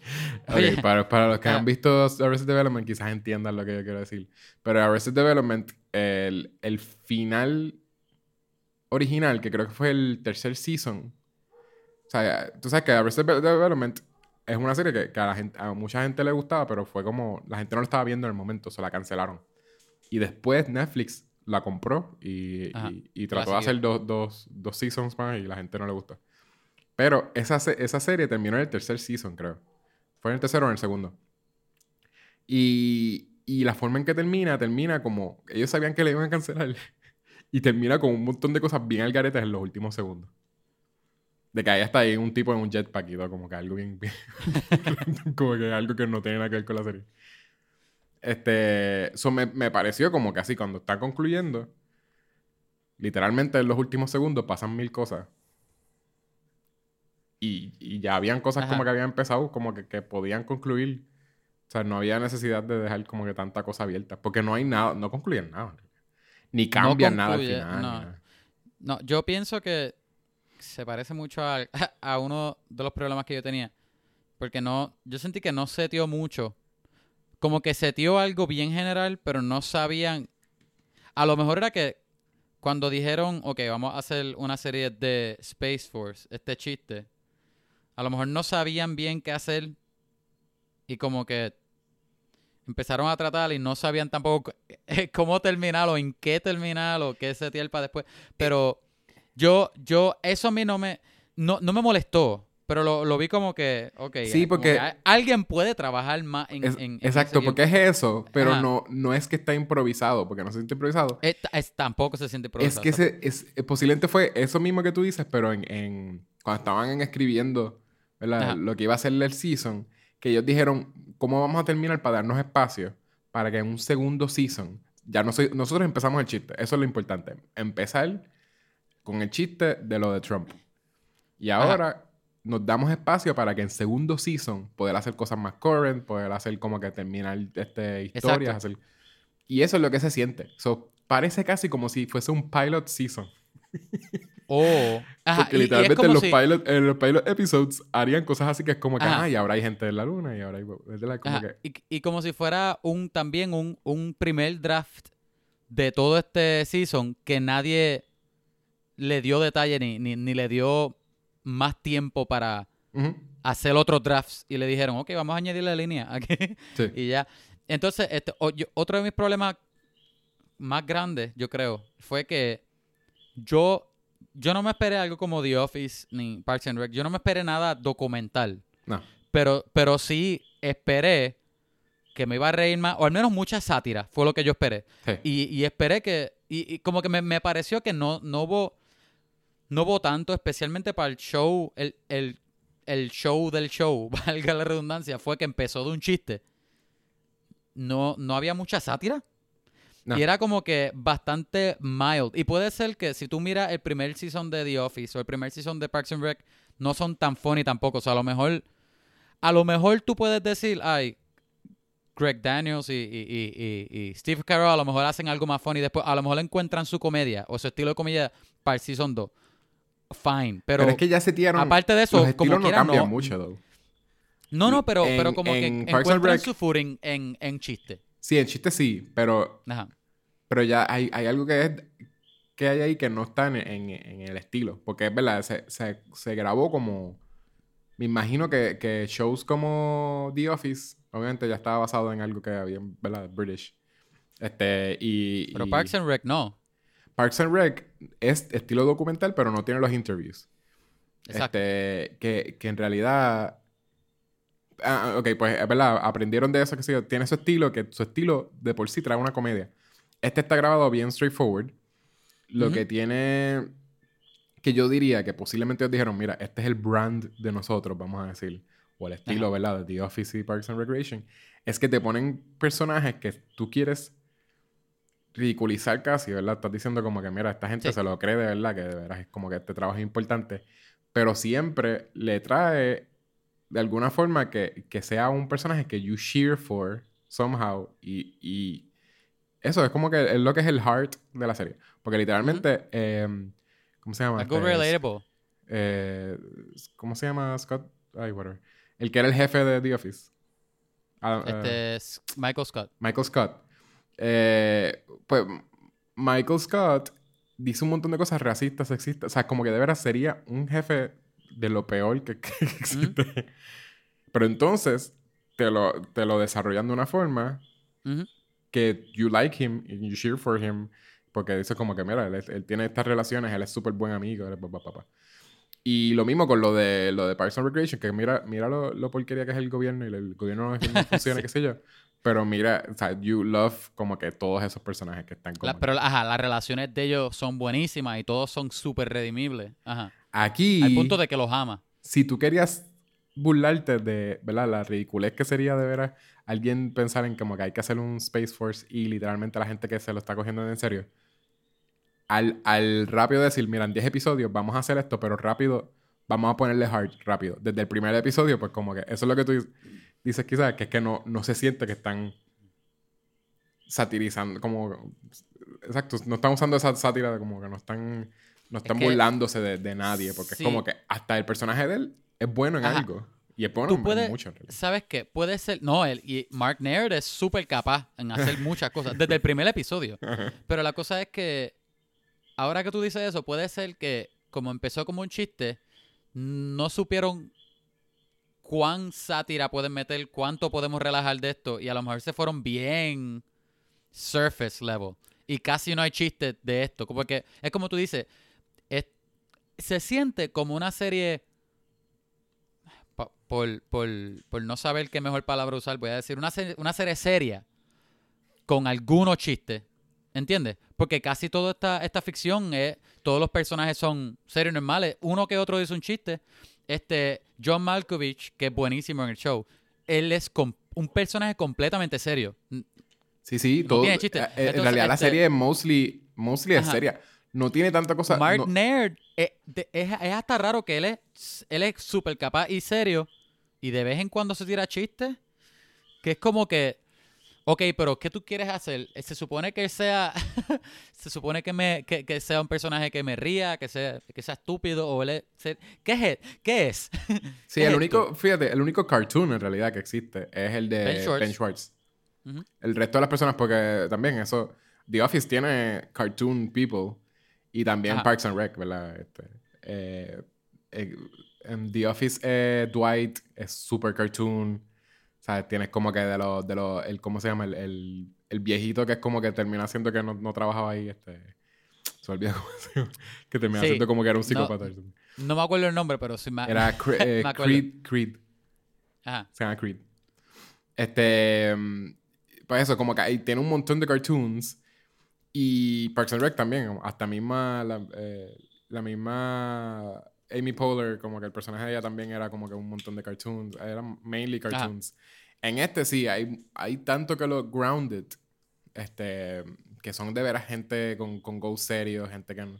Ok, Oye. para, para los que Ah. han visto Arrested Development quizás entiendan lo que yo quiero decir. Pero Arrested Development, el, el final original, que creo que fue el tercer season. O sea, tú sabes que Arrested Development es una serie que, que a, la gente, a mucha gente le gustaba, pero fue como... La gente no lo estaba viendo en el momento, se la cancelaron. Y después Netflix la compró y, y- y trató de hacer dos, dos, dos seasons más y la gente no le gustó. Pero esa, esa serie terminó en el tercer season, creo. Fue en el tercero o en el segundo. Y, y la forma en que termina, termina como... Ellos sabían que le iban a cancelar. Y termina con un montón de cosas bien algaretas en los últimos segundos. De que ahí está ahí un tipo en un jetpack y todo, como que algo bien... bien como que algo que no tiene nada que ver con la serie. Este... Eso me, me pareció como que así, cuando está concluyendo, literalmente en los últimos segundos pasan mil cosas. Y, y ya habían cosas Ajá. como que habían empezado, como que, que podían concluir. O sea, no había necesidad de dejar como que tanta cosa abierta. Porque no hay nada, no concluyen nada. Ni cambian nada al final. no. yo pienso que se parece mucho a, a uno de los problemas que yo tenía. Porque no, yo sentí que no seteó mucho. Como que seteó algo bien general, pero no sabían. A lo mejor era que cuando dijeron, ok, vamos a hacer una serie de Space Force, este chiste, a lo mejor no sabían bien qué hacer y como que empezaron a tratar y no sabían tampoco c- cómo terminar o en qué terminar o qué setear para después. Pero yo, yo, eso a mí no me, no, no me molestó. Pero lo, lo vi como que, ok. Sí, porque- alguien puede trabajar más en, Es- en- en exacto, porque es eso, pero Ajá. no, no es que está improvisado, porque no se siente improvisado. Es- es- tampoco se siente Es improvisado. que ese, es, eh, posiblemente fue eso mismo que tú dices, pero en, en- cuando estaban en escribiendo ¿verdad? Ajá. lo que iba a ser el season, que ellos dijeron, ¿cómo vamos a terminar para darnos espacio para que en un segundo season, ya no soy- nosotros empezamos el chiste, eso es lo importante, empezar con el chiste de lo de Trump. Y Ajá. ahora nos damos espacio para que en segundo season poder hacer cosas más current, poder hacer como que terminar este, historias. Hacer- Y eso es lo que se siente. So, parece casi como si fuese un pilot season. Oh, ajá, Porque y- literalmente en, los si- pilot, en los pilot episodes harían cosas así que es como que, Ajá. ah, y ahora hay gente en la luna y ahora hay... ¿verdad? Como que, y, y como si fuera un también un, un primer draft de todo este season que nadie le dio detalle ni, ni, ni le dio más tiempo para hacer otros drafts y le dijeron, ok, vamos a añadirle línea aquí sí. y ya. Entonces, este, o- yo- otro de mis problemas más grandes, yo creo, fue que yo, yo no me esperé algo como The Office ni Parks and Rec. Yo no me esperé nada documental. No. Pero, pero sí esperé que me iba a reír más, o al menos mucha sátira, fue lo que yo esperé. sí. Y, y esperé que, y, y como que me, me pareció que no, no hubo, no hubo tanto, especialmente para el show, el, el, el show del show, valga la redundancia, fue que empezó de un chiste. No, no había mucha sátira. No. Y era como que bastante mild. Y puede ser que si tú miras el primer season de The Office o el primer season de Parks and Rec, no son tan funny tampoco. O sea, a lo mejor, a lo mejor tú puedes decir, ay, Greg Daniels y, y, y- y- Steve Carell a lo mejor hacen algo más funny después. A lo mejor encuentran su comedia o su estilo de comedia para el season 2. Fine. Pero, Pero, es que ya se tiraron... aparte de eso, los como no quiera, cambian no- mucho, though. no, no, pero, en- pero como que en Parks and encuentran Rec- su footing en, en chiste. Sí, en chiste sí, pero, Ajá. Pero ya hay, hay algo que es que hay ahí que no está en, en- en el estilo. Porque es verdad, se, se, se grabó como, Me imagino que, que shows como The Office, obviamente ya estaba basado en algo que había, ¿verdad? British. Este, y... Pero y- Parks and Rec no. Parks and Rec es estilo documental, pero no tiene los interviews. Exacto. Este, que, que en realidad. Ah, ok, pues es verdad, aprendieron de eso que sí, tiene su estilo, que su estilo de por sí trae una comedia. Este está grabado bien straightforward. Lo Ujú. que tiene. Que yo diría que posiblemente ellos dijeron: Mira, este es el brand de nosotros, vamos a decir. O el estilo, Ajá. ¿verdad? De The Office y Parks and Recreation. Es que te ponen personajes que tú quieres ridiculizar casi, ¿verdad? Estás diciendo como que, mira, esta gente Sí. se lo cree de verdad, que de verdad es como que este trabajo es importante. Pero siempre le trae de alguna forma que, que sea un personaje que you cheer for somehow. Y, y eso es como que es lo que es el heart de la serie. Porque literalmente, em, ¿cómo se llama? Algo Este, relatable. eh, ¿Cómo se llama Scott? Ay, whatever. El que era el jefe de The Office. Ah, eh, Este es Michael Scott. Michael Scott. Eh, pues Michael Scott dice un montón de cosas racistas, sexistas. O sea, como que de veras sería un jefe de lo peor que, que existe. Pero entonces te lo, te lo desarrollan de una forma. Que you like him and you cheer for him. Porque dice como que, mira, él, él tiene estas relaciones, él es súper buen amigo, él es pa, pa, pa, pa. Y lo mismo con lo de, lo de Parks and Recreation, que mira, mira lo, lo porquería que es el gobierno y el gobierno no, funciona, Sí. qué sé yo. Pero mira, o sea, you love como que todos esos personajes que están como... La- pero, ajá, las relaciones de ellos son buenísimas y todos son súper redimibles. Ajá. Aquí, Al punto de que los ama. si tú querías burlarte de, ¿verdad? La ridiculez que sería de veras alguien pensar en como que hay que hacer un Space Force y literalmente la gente que se lo está cogiendo en serio. Al, al rápido decir, mira, en 10 episodios vamos a hacer esto, pero rápido, vamos a ponerle hard rápido. Desde el primer episodio, pues como que eso es lo que tú dices quizás, que es que no, no se siente que están satirizando, como... Exacto, no están usando esa sátira de como que no están, no están que- burlándose de, de nadie, porque Sí. es como que hasta el personaje de él es bueno en Ajá. algo. Y es bueno Tú puedes, mucho. ¿sabes qué? Puede ser, no, él y Mark Naird es súper capaz en hacer muchas cosas desde el primer episodio. Pero la cosa es que, ahora que tú dices eso, puede ser que, como empezó como un chiste, no supieron cuán sátira pueden meter, cuánto podemos relajar de esto, y a lo mejor se fueron bien surface level. Y casi no hay chistes de esto, porque es como tú dices, es- se siente como una serie, por, por, por no saber qué mejor palabra usar, voy a decir, una serie, una serie seria con algunos chistes. ¿Entiendes? Porque casi toda esta, esta ficción es. Todos los personajes son serios y normales. Uno que otro dice un chiste. Este. John Malkovich, que es buenísimo en el show. Él es un personaje completamente serio. Sí, sí, No todo. tiene chiste. eh, en realidad la este- serie es mostly, mostly es seria. No tiene tanta cosa. Mark no- Naird eh, de- es, es hasta raro que él es él es súper capaz y serio y de vez en cuando se tira chistes que es como que ok, pero ¿qué tú quieres hacer? Eh, Se supone que sea se supone que me que, que sea un personaje que me ría, que sea que sea estúpido o él ¿qué es? ¿Qué es? Sí, ¿Qué el es único, fíjate, el único cartoon en realidad que existe es el de Ben Ben Schwartz. El resto de las personas, porque también eso, The Office tiene cartoon people y también Ajá. Parks and Rec, ¿verdad? Este, eh, eh, en The Office eh, Dwight es super cartoon. O sea, tienes como que de los, de los, el, ¿cómo se llama? El, el, el viejito que es como que termina siendo que no, no trabajaba ahí, este... Se olvida cómo se llama. Que termina Sí. siendo como que era un No. psicópata. No me acuerdo el nombre, pero sí me Era Cre- eh, Me. Creed, Creed. Ajá. Se llama Creed. Este. mm, Pues eso, como que ahí tiene un montón de cartoons. Y Parks and Rec también. Hasta misma. La, eh, la misma. Amy Poehler, como que el personaje de ella también era como que un montón de cartoons. Eran mainly cartoons. En este sí, hay, hay tanto que los grounded. Este. Que son de veras gente con, con goals serios, gente que.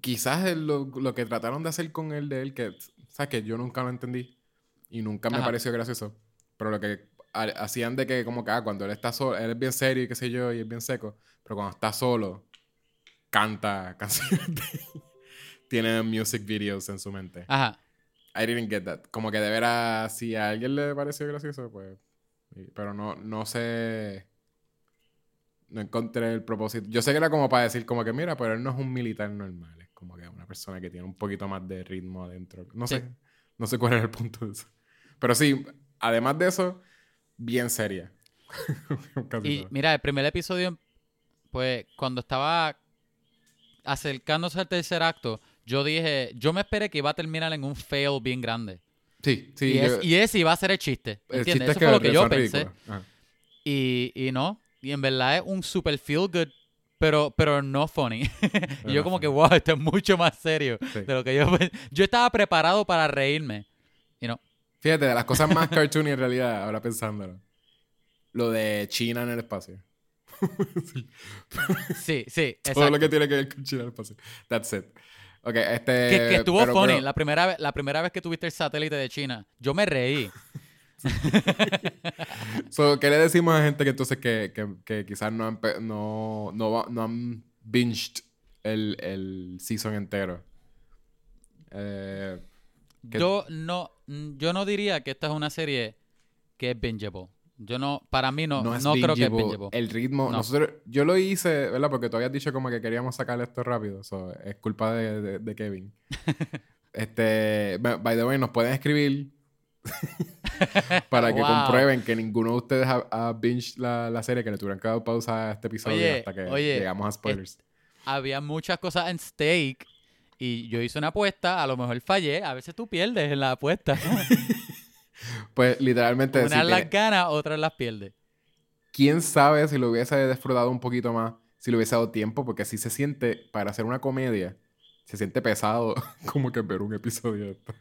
Quizás lo, lo que trataron de hacer con el de él, que, ¿sabes? Que yo nunca lo entendí y nunca me Ajá. pareció gracioso. Pero lo que hacían de que, como que, ah, cuando él está solo, él es bien serio y qué sé yo, y es bien seco, pero cuando está solo, canta canciones. Tiene music videos en su mente. Ajá. I didn't get that. Como que de veras, si a alguien le pareció gracioso, pues. Pero no, no sé. No encontré el propósito. Yo sé que era como para decir, como que mira, pero él no es un militar normal. Es como que una persona que tiene un poquito más de ritmo adentro. No Sí. sé. No sé cuál era el punto de eso. Pero sí, además de eso, bien seria. Y todo. mira, el primer episodio, pues cuando estaba acercándose al tercer acto, yo dije, yo me esperé que iba a terminar en un fail bien grande. Sí, sí. y, es- yo- y ese iba a ser el chiste. el ¿Entiendes? chiste Eso es fue lo que que yo pensé. Y, y no. Y en verdad es un super feel good, pero, pero no funny. y yo como que, wow, esto es mucho más serio Sí. de lo que yo Yo estaba preparado para reírme. Y no. Fíjate, de las cosas más cartoony en realidad, ahora pensándolo. Lo de China en el espacio. Sí. Sí, sí, Todo lo que tiene que ver con China en el espacio. That's it. Ok, este... Que, que estuvo pero- funny. pero- La, primera vez, la primera vez que tuviste el satélite de China, yo me reí. So, ¿Qué le decimos a gente que entonces que, que, que quizás no han, no, no han binged el, el season entero? Eh, ¿Qué- Yo no, mm, yo no diría que esta es una serie que es bingeable. Yo no, para mí no, no, es creo que es bingeable. El ritmo, No. nosotros, yo lo hice, ¿verdad? Porque tú habías dicho como que queríamos sacar esto rápido. So, es culpa de, de- de Kevin. este, by the way, nos pueden escribir para que Wow. comprueben que ninguno de ustedes ha, ha binged la, la serie, que le tuvieran que dar pausa a este episodio Oye, hasta que oye, llegamos a spoilers. Había muchas cosas en stake y yo hice una apuesta, a lo mejor fallé, a veces tú pierdes en la apuesta. Pues literalmente, Unas las ganas, otras las pierdes. quién sabe si lo hubiese disfrutado un poquito más, si le hubiese dado tiempo, porque si se siente, para hacer una comedia, se siente pesado como que ver un episodio de esto.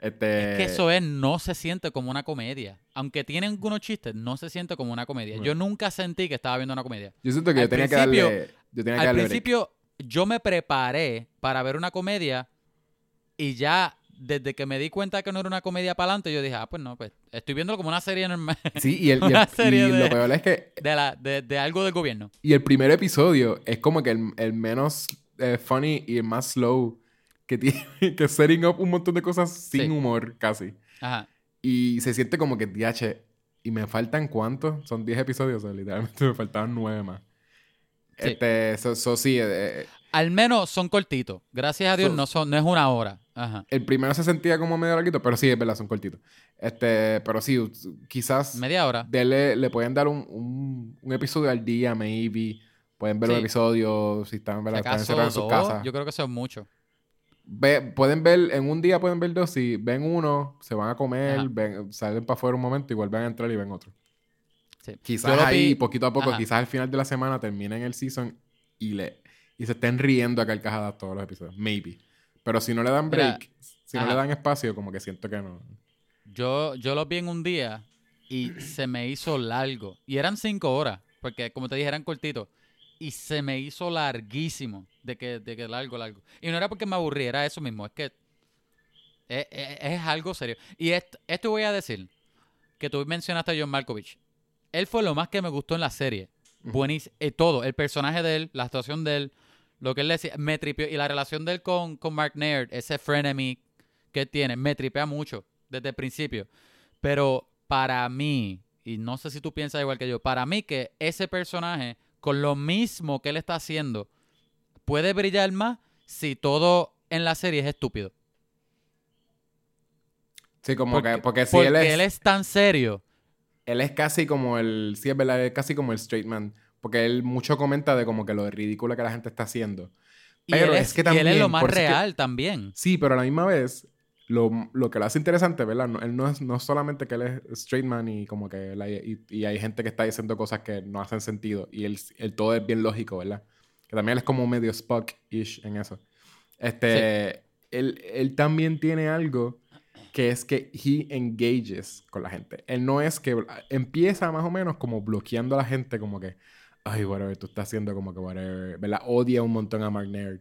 Este, Es que eso es, no se siente como una comedia. Aunque tiene algunos chistes, no se siente como una comedia. Bueno. Yo nunca sentí que estaba viendo una comedia. Yo siento que yo al tenía que principio- darle. Yo tenía que Al darle break. Yo me preparé para ver una comedia y ya desde que me di cuenta que no era una comedia para adelante, yo dije, ah, pues no, pues estoy viéndolo como una serie normal Sí, y, el, y, el- una serie y de- lo peor es que. de, la, de, de algo del gobierno. Y el primer episodio es como que el, el menos eh, funny y el más slow que tiene que setting up un montón de cosas sin Sí. humor casi. Ajá. Y se siente como que, DH, ¿y me faltan cuántos? Son 10 episodios, o sea, literalmente me faltaban 9 más. Sí. Este, eso so, sí, eh, eh, Al menos son cortitos. Gracias a Dios So- no, son, no es una hora. Ajá. el primero se sentía como medio larguito, pero sí, es verdad, son cortitos. Este, pero sí, quizás Media hora. dele- le pueden dar un, un, un episodio al día, maybe. Pueden ver un Sí. episodio si están, Si ¿verdad? están encerrados en sus casas. yo creo que eso es mucho. Ve- pueden ver, en un día pueden ver dos. Si ven uno, se van a comer, ven- salen para afuera un momento y vuelven a entrar y ven otro. Sí. Quizás lo ahí, poquito a poco, Ajá. quizás al final de la semana terminen el season y, le, y se estén riendo a carcajadas todos los episodios. Maybe. Pero si no le dan Mira, break, si no le dan espacio, como que siento que no. Yo, yo los vi en un día y se me hizo largo. Y eran cinco horas, porque como te dije, eran cortitos. Y se me hizo larguísimo de que, de que largo, largo. Y no era porque me aburrí, era eso mismo. Es que es, es- es algo serio. Y esto, esto voy a decir, que tú mencionaste a John Malkovich. Él fue lo más que me gustó en la serie. Buenísimo. todo. El personaje de él, la actuación de él, lo que él decía, me tripió. Y la relación de él con, con Mark Naird, ese frenemy que él tiene, me tripea mucho desde el principio. Pero para mí, y no sé si tú piensas igual que yo, para mí que ese personaje, con lo mismo que él está haciendo, puede brillar más si todo en la serie es estúpido. Sí, como Porque, que, porque si porque él es, él es tan serio. Él es casi como el, sí es verdad, es casi como el straight man. Porque él mucho comenta de como que lo ridículo que la gente está haciendo. Y Pero él es es, que y él es también, lo más es que- real también. Sí, pero a la misma vez, lo, lo que lo hace interesante, ¿verdad? No, él no es no solamente que él es straight man y como que él hay- y, y hay gente que está diciendo cosas que no hacen sentido y él, él todo es bien lógico, ¿verdad? Que también él es como medio Spock-ish en eso. Este, él, él también tiene algo que es que he engages con la gente. Él no es que empieza más o menos como bloqueando a la gente como que, ay, whatever, tú estás haciendo como que whatever, ¿verdad? Odia un montón a Mark Naird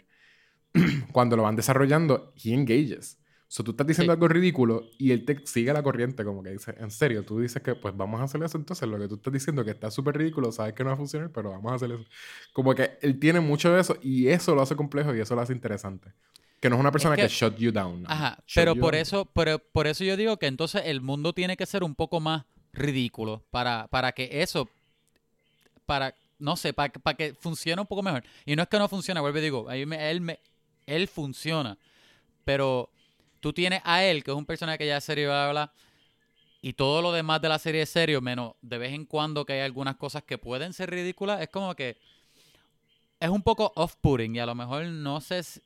cuando lo van desarrollando, he engages. So, tú estás diciendo Sí. algo ridículo y él te sigue la corriente, como que dice, en serio, tú dices que pues vamos a hacer eso, entonces lo que tú estás diciendo que está súper ridículo, sabes que no va a funcionar, pero vamos a hacer eso. Como que él tiene mucho de eso y eso lo hace complejo y eso lo hace interesante. Que no es una persona que, que- shut you down. ¿no? Ajá, Shut pero por down. eso, pero por eso yo digo que entonces el mundo tiene que ser un poco más ridículo para, para que eso, para, no sé, para, para que funcione un poco mejor. Y no es que no funcione, vuelvo y digo, ahí me- él, me, él funciona, pero tú tienes a él, que es un personaje que ya es serio, bla, bla, bla, y todo lo demás de la serie es serio, menos de vez en cuando que hay algunas cosas que pueden ser ridículas, es como que es un poco off-putting y a lo mejor no sé si,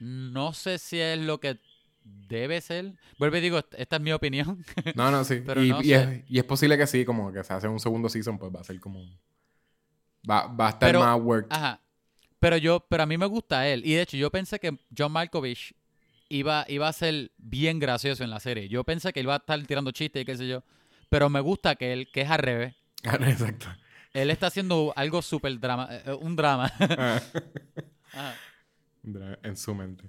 no sé si es lo que debe ser. Vuelvo y digo, est- esta es mi opinión. No, no, sí. Pero y, no y sé. es, y es posible que sí, como que se hace un segundo season, pues va a ser como. Va, va a estar Pero- más work. Ajá. Pero yo, pero a mí me gusta él. Y de hecho, yo pensé que John Malkovich iba, iba a ser bien gracioso en la serie. Yo pensé que iba a estar tirando chistes y qué sé yo. Pero me gusta que él, que es al revés. Exacto. Él está haciendo algo súper drama, eh, un drama. Ah, Ajá. En su mente.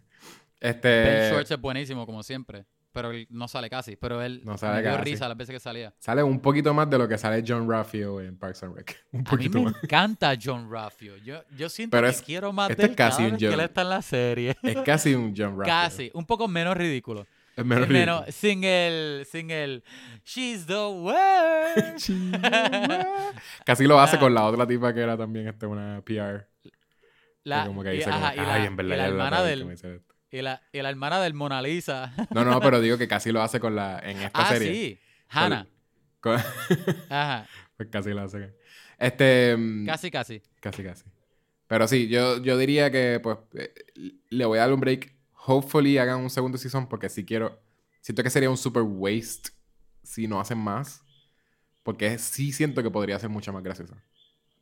Ben Este. Schwartz es buenísimo, como siempre. Pero él no sale casi. Pero él No sale me dio casi. risa las veces que salía. Sale un poquito más de lo que sale John Raffio en Parks and Rec. Un A mí poquito me más. encanta John Raffio. Yo, yo siento Pero que es- quiero más este de es él casi cada un vez que él está en la serie. Es casi un John Raffio. Casi, un poco menos ridículo. Es menos Menos, ridículo. sin el, sin el, she's the world. Casi lo hace con la otra tipa que era también este, una PR. La, que como que y, dice como, ajá, y "Ay, la, en verdad y la hermana del, me dice esto". y la, y la hermana del Mona Lisa. No, no, pero digo que casi lo hace con la... En esta ah, serie. sí. Hannah. Con- Ajá. pues casi lo hace. Este... mm, Casi, casi. Casi, casi. Pero sí, yo, yo diría que pues eh, le voy a dar un break. Hopefully hagan un segundo season porque si quiero... Siento que sería un super waste si no hacen más. Porque sí siento que podría ser mucho más gracioso.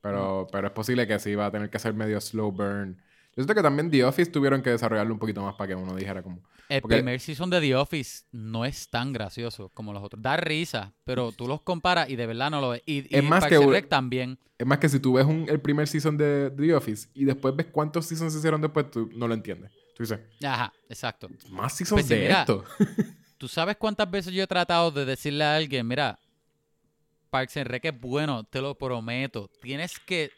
Pero, pero es posible que sí va a tener que ser medio slow burn. Yo siento que también The Office tuvieron que desarrollarlo un poquito más para que uno dijera como... El Porque- primer season de The Office no es tan gracioso como los otros. Da risa, pero tú los comparas y de verdad no lo ves. Y, y Es más Parks que- Rec también. Es más que si tú ves un- el primer season de The Office y después ves cuántos seasons se hicieron después, tú no lo entiendes. Tú dices, Ajá, exacto. más seasons Pues sí, de mira, esto. ¿Tú sabes cuántas veces yo he tratado de decirle a alguien, mira, Parks and Rec es bueno, te lo prometo. Tienes que,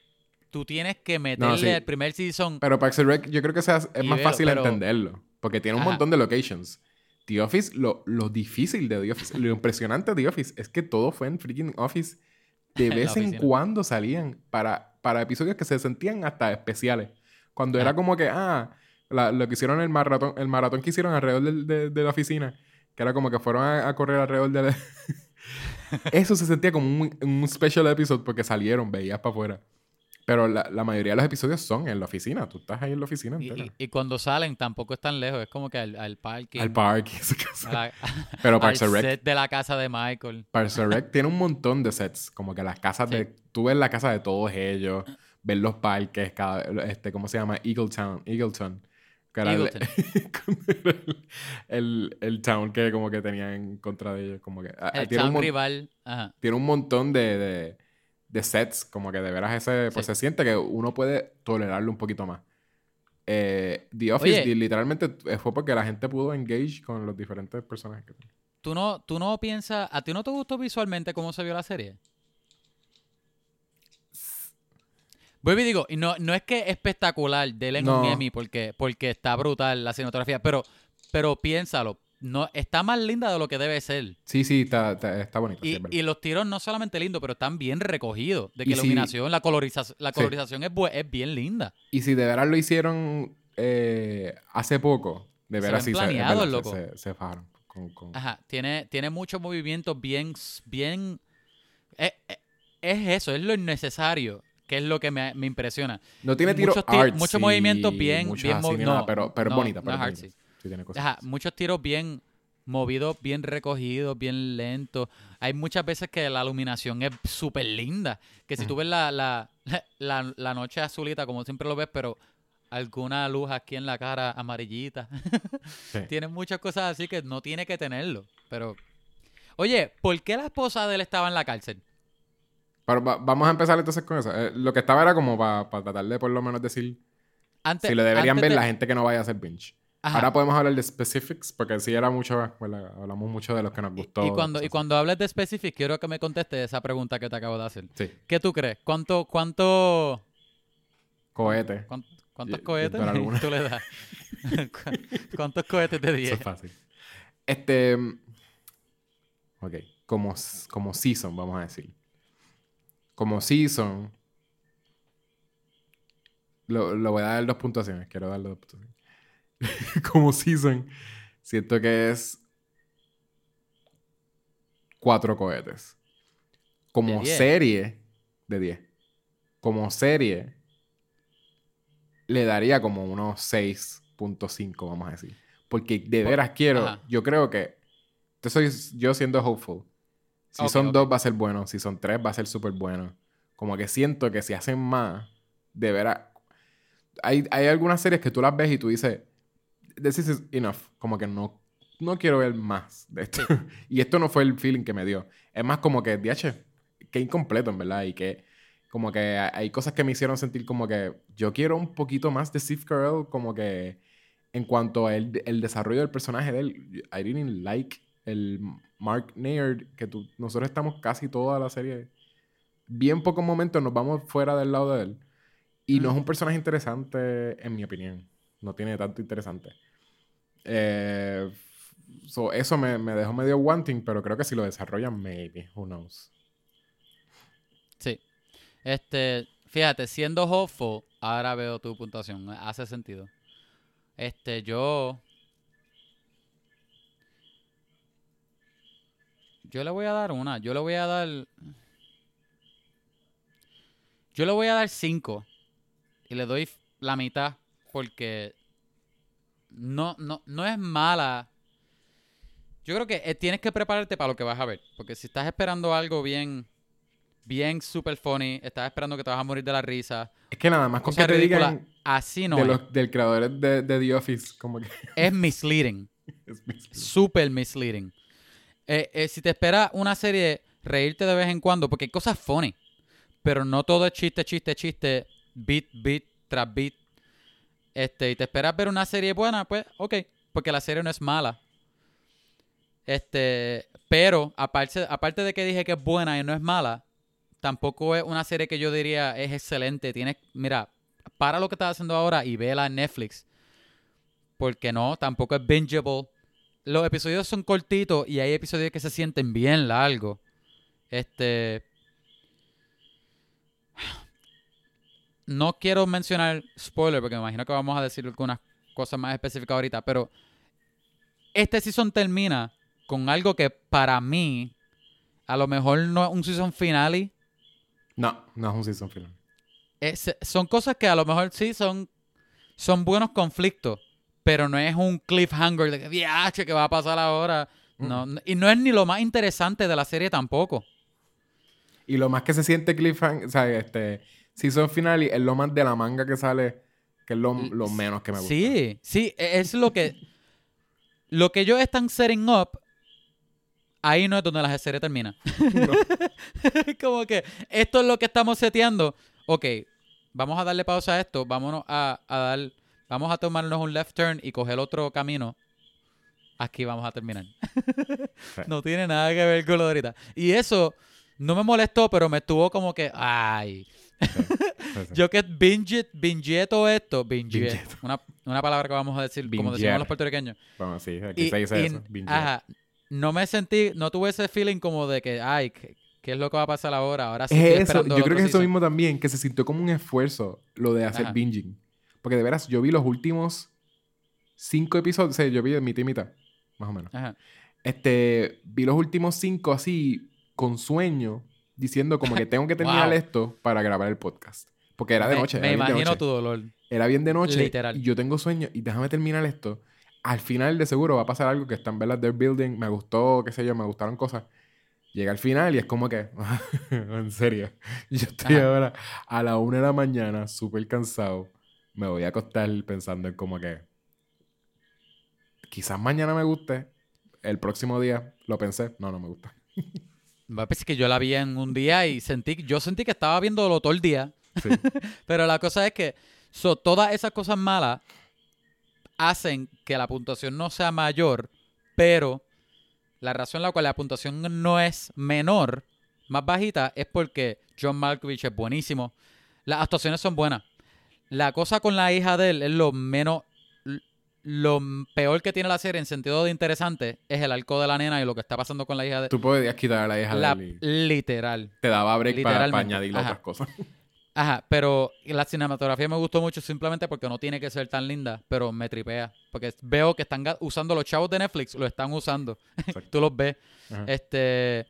tú tienes que meterle sí. el primer season. Pero Parks and Rec yo creo que sea, es más velo, fácil pero- entenderlo. Porque tiene un Ajá. montón de locations. The Office, lo, lo difícil de The Office, lo impresionante de The Office es que todo fue en freaking Office. De vez en cuando salían para, para episodios que se sentían hasta especiales. Cuando era como que, ah, la- lo que hicieron el maratón, el maratón que hicieron alrededor de, de la oficina, que era como que fueron a, a correr alrededor de la... Eso se sentía como un, un special episode porque salieron, veías para afuera. Pero la, la mayoría de los episodios son en la oficina. Tú estás ahí en la oficina Y, entera. y- y cuando salen tampoco están lejos, es como que al, al parque. Al parque. Pero al Parks and Rec, set de la casa de Michael. Parks Rec tiene un montón de sets. Como que las casas Sí. de... Tú ves la casa de todos ellos. Ves los parques. Cada, este, ¿Cómo se llama? Eagletown. Eagleton. Que era el- el, el, town que como que tenían en contra de ellos. Como que... El tiene, un town mon- rival. Ajá. tiene un montón de, de, de sets. Como que de veras ese... Pues Sí. se siente que uno puede tolerarlo un poquito más. Eh, The Office Oye. literalmente fue porque la gente pudo engage con los diferentes personajes que. ¿Tú no, ¿Tú no piensas, a ti no te gustó visualmente cómo se vio la serie? Vuelvo y digo, y no, no es que es espectacular, denle un No. Emmy porque, porque está brutal la cinematografía, pero, pero piénsalo, no, está más linda de lo que debe ser. Sí, sí, está, está, está bonito. Y, y los tiros no solamente lindos, pero están bien recogidos. De que la si- iluminación, la, coloriza- la Sí. colorización es, es bien linda. Y si de veras lo hicieron eh, hace poco, de veras sí se, loco. se, fajaron. Con, con- Ajá, tiene, tiene muchos movimientos bien, bien... Es, es- es eso, es lo innecesario, que es lo que me, me impresiona. No tiene tiro muchos ti- artsy, muchos movimientos bien- bien así movi- ni nada, no, pero, pero no, es bonita. no Pero es es bonita. artsy. Sí, tiene cosas. Ajá, muchos tiros bien movidos, bien recogidos, bien lentos. Hay muchas veces que la iluminación es súper linda. Que si tú ves la, la, la, la noche azulita, como siempre lo ves, pero alguna luz aquí en la cara amarillita. Sí. Tiene muchas cosas así que no tiene que tenerlo. Pero, oye, ¿por qué la esposa de él estaba en la cárcel? Pero va- vamos a empezar entonces con eso. Eh, lo que estaba era como para tratar de por lo menos decir Antes, si lo deberían ver de- la gente que no vaya a hacer binge. Ajá. Ahora podemos hablar de specifics, porque sí era mucho, bueno, hablamos mucho de los que nos gustó. y, cuando, y cuando hables de specific, quiero que me contestes esa pregunta que te acabo de hacer. Sí, ¿Qué tú crees? ¿Cuánto, cuánto, cohete. cuán- ¿Cuántos Yo- cohetes yo tú le das? ¿Cu- ¿Cuántos cohetes de Eso 10? es fácil. Este. Ok. Como, como season, vamos a decir. Como season. Lo, lo voy a dar dos puntuaciones. Quiero darle dos puntuaciones. como season. Siento que es cuatro cohetes. Como ¿De 10? serie, de 10. Como serie, le daría como unos 6.5, vamos a decir. Porque de veras quiero, ajá. yo creo que, esto soy yo siendo hopeful. Si son dos va a ser bueno, si son tres va a ser súper bueno. Como que siento que si hacen más, de veras... Hay, hay algunas series que tú las ves y tú dices, this is enough. Como que no, no quiero ver más de esto. y esto no fue el feeling que me dio. Es más como que, DH, que incompleto, en verdad. Y que como que hay cosas que me hicieron sentir como que yo quiero un poquito más de Steve Carell, como que en cuanto a el, el desarrollo del personaje de él, I didn't like el Mark Naird, que tú, nosotros estamos casi toda la serie. Bien pocos momentos nos vamos fuera del lado de él. Y no es un personaje interesante, en mi opinión. No tiene tanto interesante. Eh, so, eso me, me dejó medio wanting, pero creo que si lo desarrollan, maybe. Who knows? Sí. Este, fíjate, siendo hopeful, ahora veo tu puntuación. Hace sentido. Este, yo. Yo le voy a dar una. Yo le voy a dar. Yo le voy a dar 5. Y le doy la mitad. Porque. No, no, no es mala. Yo creo que eh, tienes que prepararte para lo que vas a ver. Porque si estás esperando algo bien. Bien super funny. Estás esperando que te vas a morir de la risa. Es que nada más con que te digan Así no de los, del creador de, de The Office, como que Es misleading. es mismo. Super misleading. Eh, eh, si te espera una serie, reírte de vez en cuando, porque hay cosas funny. Pero no todo es chiste, chiste, chiste, beat, beat, tras beat. Este, y te esperas ver una serie buena, pues, ok. Porque la serie no es mala. Este, pero, aparte, aparte de que dije que es buena y no es mala, tampoco es una serie que yo diría es excelente. Tienes, mira, para lo que estás haciendo ahora y vela en Netflix. Porque no, tampoco es bingeable. Los episodios son cortitos y hay episodios que se sienten bien largos. Este. No quiero mencionar spoiler porque me imagino que vamos a decir algunas cosas más específicas ahorita, pero este season termina con algo que para mí a lo mejor no es un season finale. No, no es un season final. Es- son cosas que a lo mejor sí son, son buenos conflictos, pero no es un cliffhanger de que "Diache, ¿qué va a pasar ahora? No, no- y no es ni lo más interesante de la serie tampoco. Y lo más que se siente cliffhanger, o sea, este season final es lo más de la manga que sale, que es lo, lo menos que me gusta. Sí, sí, e- es lo que lo que ellos están setting up ahí no es donde la serie termina. Como que esto es lo que estamos seteando. Ok, vamos a darle pausa a esto, vámonos a, a dar, vamos a tomarnos un left turn y coger otro camino. Aquí vamos a terminar. no tiene nada que ver con lo de ahorita. Y eso no me molestó, pero me estuvo como que, ay, yo que binge, bingeto esto, binge, una, una palabra que vamos a decir, como decimos los puertorriqueños. Bueno, sí, aquí Y- se dice y- eso. binge. ajá, no me sentí, no tuve ese feeling como de que, ay, ¿qué, qué es lo que va a pasar ahora? Ahora sí Es estoy eso, yo creo que es eso mismo también, que se sintió como un esfuerzo lo de hacer Ajá. binging. Porque de veras, yo vi los últimos cinco episodios, o sea, yo vi de mitad y mitad, más o menos. Ajá. Este, vi los últimos cinco así, con sueño, diciendo como que tengo que terminar Wow. esto para grabar el podcast. Porque era de Me- noche. Me, de imagino noche. tu dolor. Era bien de noche. Literal. Y yo tengo sueño y déjame terminar esto. Al final, de seguro, va a pasar algo que está en they're building. Me gustó, qué sé yo, me gustaron cosas. Llega al final y es como que, en serio, yo estoy Ajá. ahora a la una de la mañana, súper cansado. Me voy a acostar pensando en como que quizás mañana me guste. El próximo día lo pensé, no, no me gusta. Es que yo la vi en un día y sentí, yo sentí que estaba viéndolo todo el día. Sí. Pero la cosa es que so, todas esas cosas malas hacen que la puntuación no sea mayor, pero la razón en la cual la puntuación no es menor, más bajita, es porque John Malkovich es buenísimo. Las actuaciones son buenas. La cosa con la hija de él es lo menos... Lo peor que tiene la serie en sentido de interesante es el arco de la nena y lo que está pasando con la hija de Tú podías quitar a la hija la, de él y literal. te daba break para, para literalmente. añadir Ajá. otras cosas. Ajá, pero la cinematografía me gustó mucho simplemente porque no tiene que ser tan linda, pero me tripea. Porque veo que están usando los chavos de Netflix, lo están usando. Tú los ves. Ajá. Este.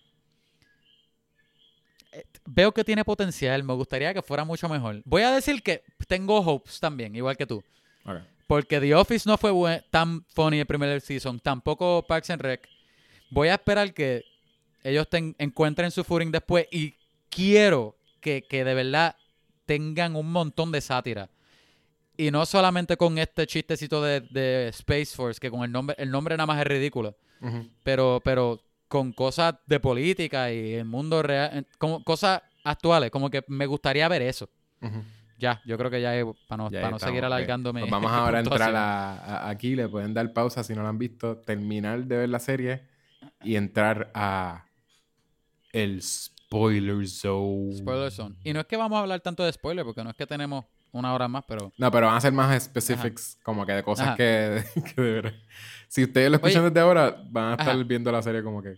Veo que tiene potencial, me gustaría que fuera mucho mejor. Voy a decir que tengo hopes también, igual que tú. Porque The Office no fue buen- tan funny el primer season, tampoco Parks and Rec. Voy a esperar que ellos ten- encuentren su footing después y quiero que, que de verdad tengan un montón de sátira. Y no solamente con este chistecito de, de Space Force, que con el nombre, el nombre nada más es ridículo, pero, pero con cosas de política y el mundo real, eh, como cosas actuales, como que me gustaría ver eso. Ya, yo creo que ya es para no, Ya para no estamos, seguir alargándome. Pues vamos ahora a entrar a- aquí, le pueden dar pausa si no lo han visto, terminar de ver la serie y entrar a el spoiler zone. Spoiler zone. Y no es que vamos a hablar tanto de spoiler, porque no es que tenemos una hora más, pero. No, pero van a ser más specifics, como que de cosas Ajá. que, que de verdad. Si ustedes lo escuchan Oye. desde ahora, van a estar Ajá. viendo la serie como que,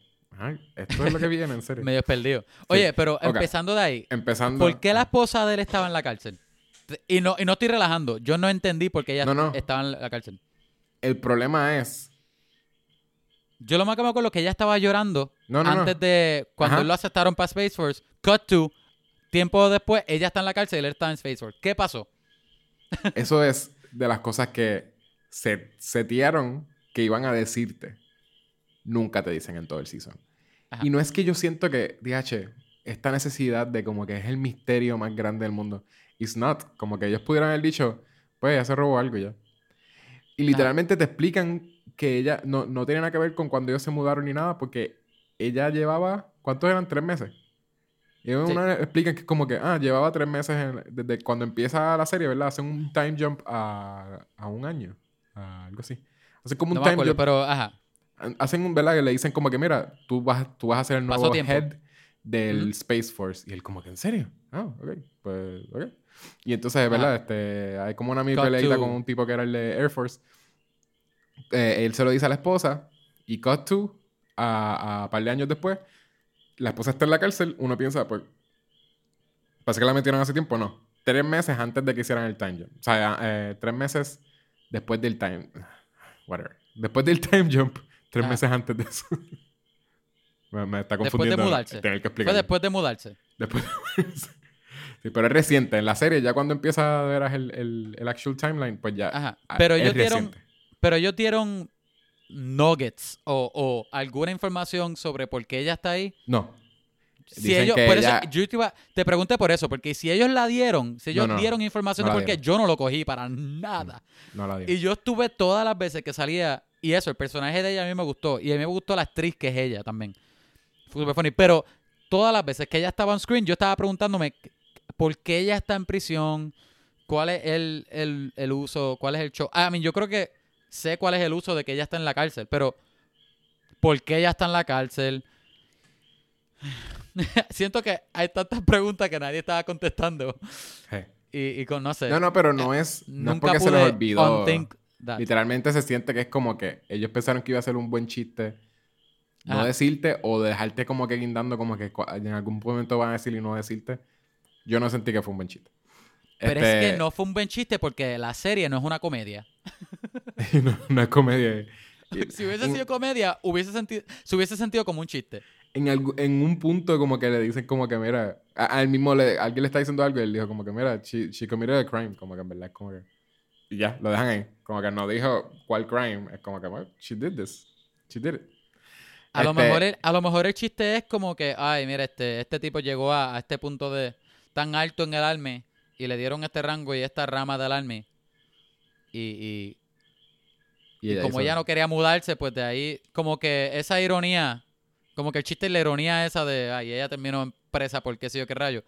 esto es lo que viene, en serio. medio perdido. Oye, pero empezando de ahí, Empezando. ¿por qué la esposa de él estaba en la cárcel? Y no, y no estoy relajando. Yo no entendí por qué ella No, no. estaba en la cárcel. El problema es. Yo lo más que me acuerdo es que ella estaba llorando No, antes de. Cuando él lo aceptaron para Space Force. Cut to. Tiempo después, ella está en la cárcel y él está en Space Force. ¿Qué pasó? Eso es de las cosas que se setearon que iban a decirte. Nunca te dicen en todo el season. Ajá. Y no es que yo siento que, DH, esta necesidad de como que es el misterio más grande del mundo. It's not. Como que ellos pudieran haber dicho, pues ella se robó algo ya. Y literalmente te explican que ella no, no tiene nada que ver con cuando ellos se mudaron ni nada, porque ella llevaba, ¿cuántos eran? Tres meses. Y en Sí. una explican que como que, ah, llevaba tres meses en- desde cuando empieza la serie, ¿verdad? Hacen un time jump a, a un año, a algo así. Hacen como un No me time acuerdo, jump. pero ajá. Hacen un, ¿verdad? Que le dicen como que, mira, tú vas, tú vas a ser el nuevo head del. Space Force. Y él como que, ¿en serio? Ah, ok. Pues, ok. Y entonces, ¿verdad? Este, hay como una mini peleita to- con un tipo que era el de Air Force. Eh, él se lo dice a la esposa. Y cut to, a, a un par de años después, la esposa está en la cárcel. Uno piensa, pues, parece que la metieron hace tiempo. No. Tres meses antes de que hicieran el time jump. O sea, eh, tres meses después del time... Whatever. Después del time jump, tres Ajá. meses antes de eso. me, me está Después de confundiendo. mudarse. Tener que Fue después de mudarse. Después Sí, pero es reciente. En la serie, ya cuando empieza a ver el, el, el actual timeline, pues ya. Ajá. ah, Pero es ellos dieron, pero ellos dieron nuggets o, o alguna información sobre por qué ella está ahí. No. Si ellos, que por ella- eso yo te, iba- te pregunté por eso, porque si ellos la dieron, si ellos No, no, dieron información no de por qué, yo no lo cogí para nada. No la. Y yo estuve todas las veces que salía, y eso, el personaje de ella a mí me gustó, y a mí me gustó la actriz que es ella también. Fue super funny. Pero todas las veces que ella estaba on screen, yo estaba preguntándome por qué ella está en prisión, cuál es el, el, el uso, cuál es el show. Ah, I mean, yo creo que sé cuál es el uso de que ella está en la cárcel, pero ¿por qué ella está en la cárcel? Siento que hay tantas preguntas que nadie estaba contestando. Hey. Y, y con, no sé. No, no, pero no es, no es nunca porque se les olvidó. Literalmente se siente que es como que ellos pensaron que iba a ser un buen chiste. No Ajá. decirte o dejarte como que guindando, como que en algún momento van a decir y no decirte. Yo no sentí que fue un buen chiste. Pero Este, es que no fue un buen chiste porque la serie no es una comedia. no, no es comedia. Si hubiese sido comedia, hubiese sentido, se hubiese sentido como un chiste. en, algu- en un punto como que le dicen como que mira a, a él mismo le, alguien le está diciendo algo y él dijo como que mira she, she committed a crime como que en verdad es como que y ya lo dejan ahí como que no dijo cuál crime es como que well, she did this she did it A, lo Este, mejor el, a lo mejor el chiste es como que, ay, mira, este, este tipo llegó a, a este punto de tan alto en el army y le dieron este rango y esta rama del army. Y, y- y y como ella no quería mudarse, pues de ahí, como que esa ironía, como que el chiste es la ironía esa de, ay, ella terminó presa por qué sé yo qué rayo.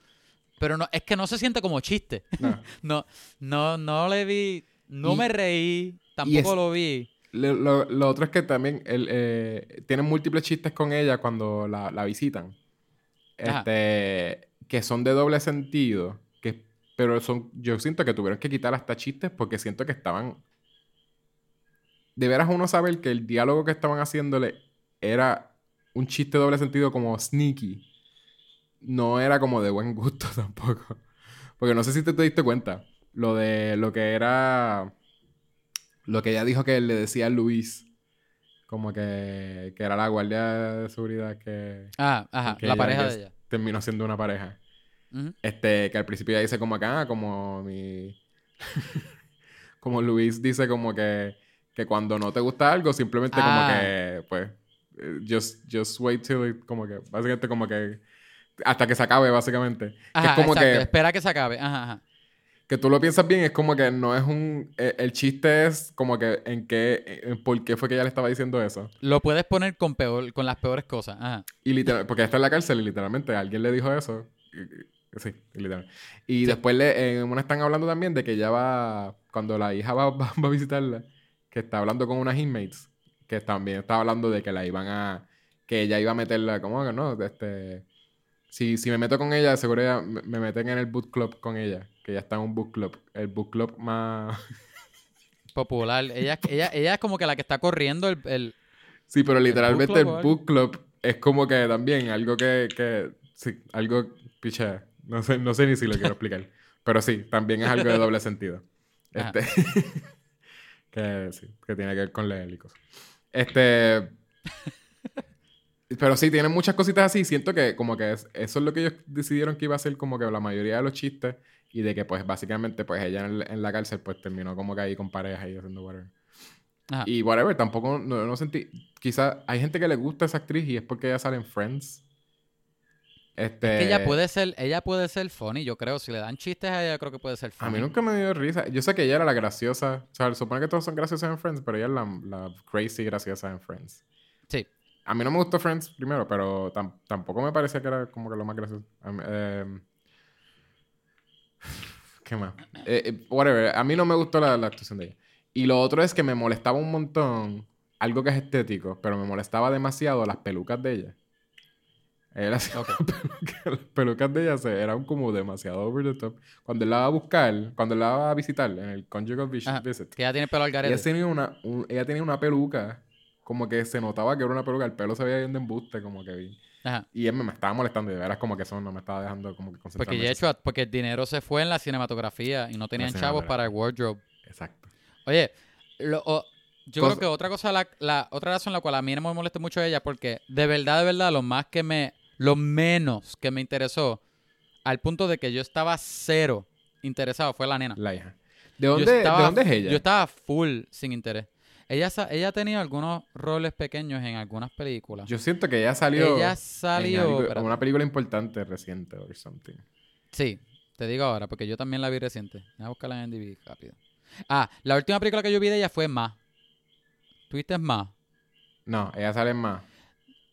Pero no, es que no se siente como chiste. no. No, no, no le vi, no Y- me reí, tampoco es- lo vi. lo, lo- lo otro es que también él, eh, tienen múltiples chistes con ella cuando la, la visitan Ajá. este que son de doble sentido pero son yo siento que tuvieron que quitar hasta chistes porque siento que estaban de veras uno sabe que el diálogo que estaban haciéndole era un chiste doble sentido como sneaky no era como de buen gusto tampoco Porque no sé si te, te diste cuenta. Lo de lo que era. Lo que ella dijo que le decía a Luis. Como que, que era la guardia de seguridad que. Ah, ajá, que la ella- pareja que de ella. Terminó siendo una pareja. Ujú. Este, que al principio ella dice como acá, como mi. como Luis dice como que. Que cuando no te gusta algo, simplemente como Ah. que. Pues. eh, Just, just wait till it. Como que. Básicamente como que. Hasta que se acabe, básicamente. Que Ajá, es como exacto. que. Espera que se acabe. Ajá, ajá. Que tú lo piensas bien, es como que no es un. eh, El chiste es como que en qué. En por qué fue que ella le estaba diciendo eso. Lo puedes poner con peor, con las peores cosas. Ajá. Y literal, porque está en la cárcel y literalmente alguien le dijo eso. Y- Sí, literal. Y Sí. después le, en una están hablando también de que ella va, cuando la hija va, va- va a visitarla, que está hablando con unas inmates, que también está hablando de que la iban a, que ella iba a meterla, ¿cómo que no? Este, si, si me meto con ella, seguro ella- me, me meten en el book club con ella, que ella está en un book club, el book club más... Popular. Ella, ella, ella es como que la que está corriendo el... el- Sí, pero literalmente club el book club es como que también algo que, que sí, algo, picha, no sé, no sé ni si lo quiero explicar. Pero sí, también es algo de doble sentido. Ajá. Este, que sí, que tiene que ver con leer y cosas. Este, pero sí, tienen muchas cositas así. Siento que como que es- eso es lo que ellos decidieron que iba a ser como que la mayoría de los chistes y de que pues básicamente pues ella en, en la cárcel pues terminó como que ahí con pareja y haciendo whatever. Ajá. Y whatever, tampoco, no, no sentí. Quizá hay gente que le gusta esa actriz y es porque ella sale en Friends. Este. Es que ella puede ser, ella puede ser funny, yo creo. Si le dan chistes a ella, creo que puede ser A funny. mí nunca me dio risa. Yo sé que ella era la graciosa. O sea, se supone que todos son graciosos en Friends, pero ella es la, la crazy graciosa en Friends. Sí. A mí no me gustó Friends primero, pero tam- tampoco me parecía que era como que lo más gracioso. A mí- em, ¿Qué más? Eh, eh, whatever. A mí no me gustó la, la actuación de ella. Y lo otro es que me molestaba un montón algo que es estético, pero me molestaba demasiado las pelucas de ella. Ella hacía Ok. una peluca- las pelucas de ella se, eran como demasiado over the top. Cuando él la va a buscar, cuando él la va a visitar en el Conjugal vis- Ajá, Visit, Que ella tiene pelo al garete. ella tenía una, un- ella tenía una peluca, como que se notaba que era una peluca, el pelo se veía bien de embuste, como que vi. Ajá. Y él me, me estaba molestando, y de veras como que eso no me estaba dejando como que concentrarme. Porque de hecho, porque el dinero se fue en la cinematografía y no tenían chavos para el wardrobe. Exacto. Oye, lo- yo creo que otra cosa, la, la- otra razón la cual a mí no me molesta mucho ella, porque de verdad, de verdad, lo más que me, lo menos que me interesó, al punto de que yo estaba cero interesado, fue la nena. La hija. ¿De dónde, estaba- ¿de dónde es ella? Yo estaba full sin interés. Ella, ella ha tenido algunos roles pequeños en algunas películas. Yo siento que ella salió ella en salió... algo- espérate. una película importante reciente o something. Sí, te digo ahora, porque yo también la vi reciente. Voy a buscarla en DV rápido. Ah, la última película que yo vi de ella fue Ma. ¿Tuviste Ma? No, ella sale en más.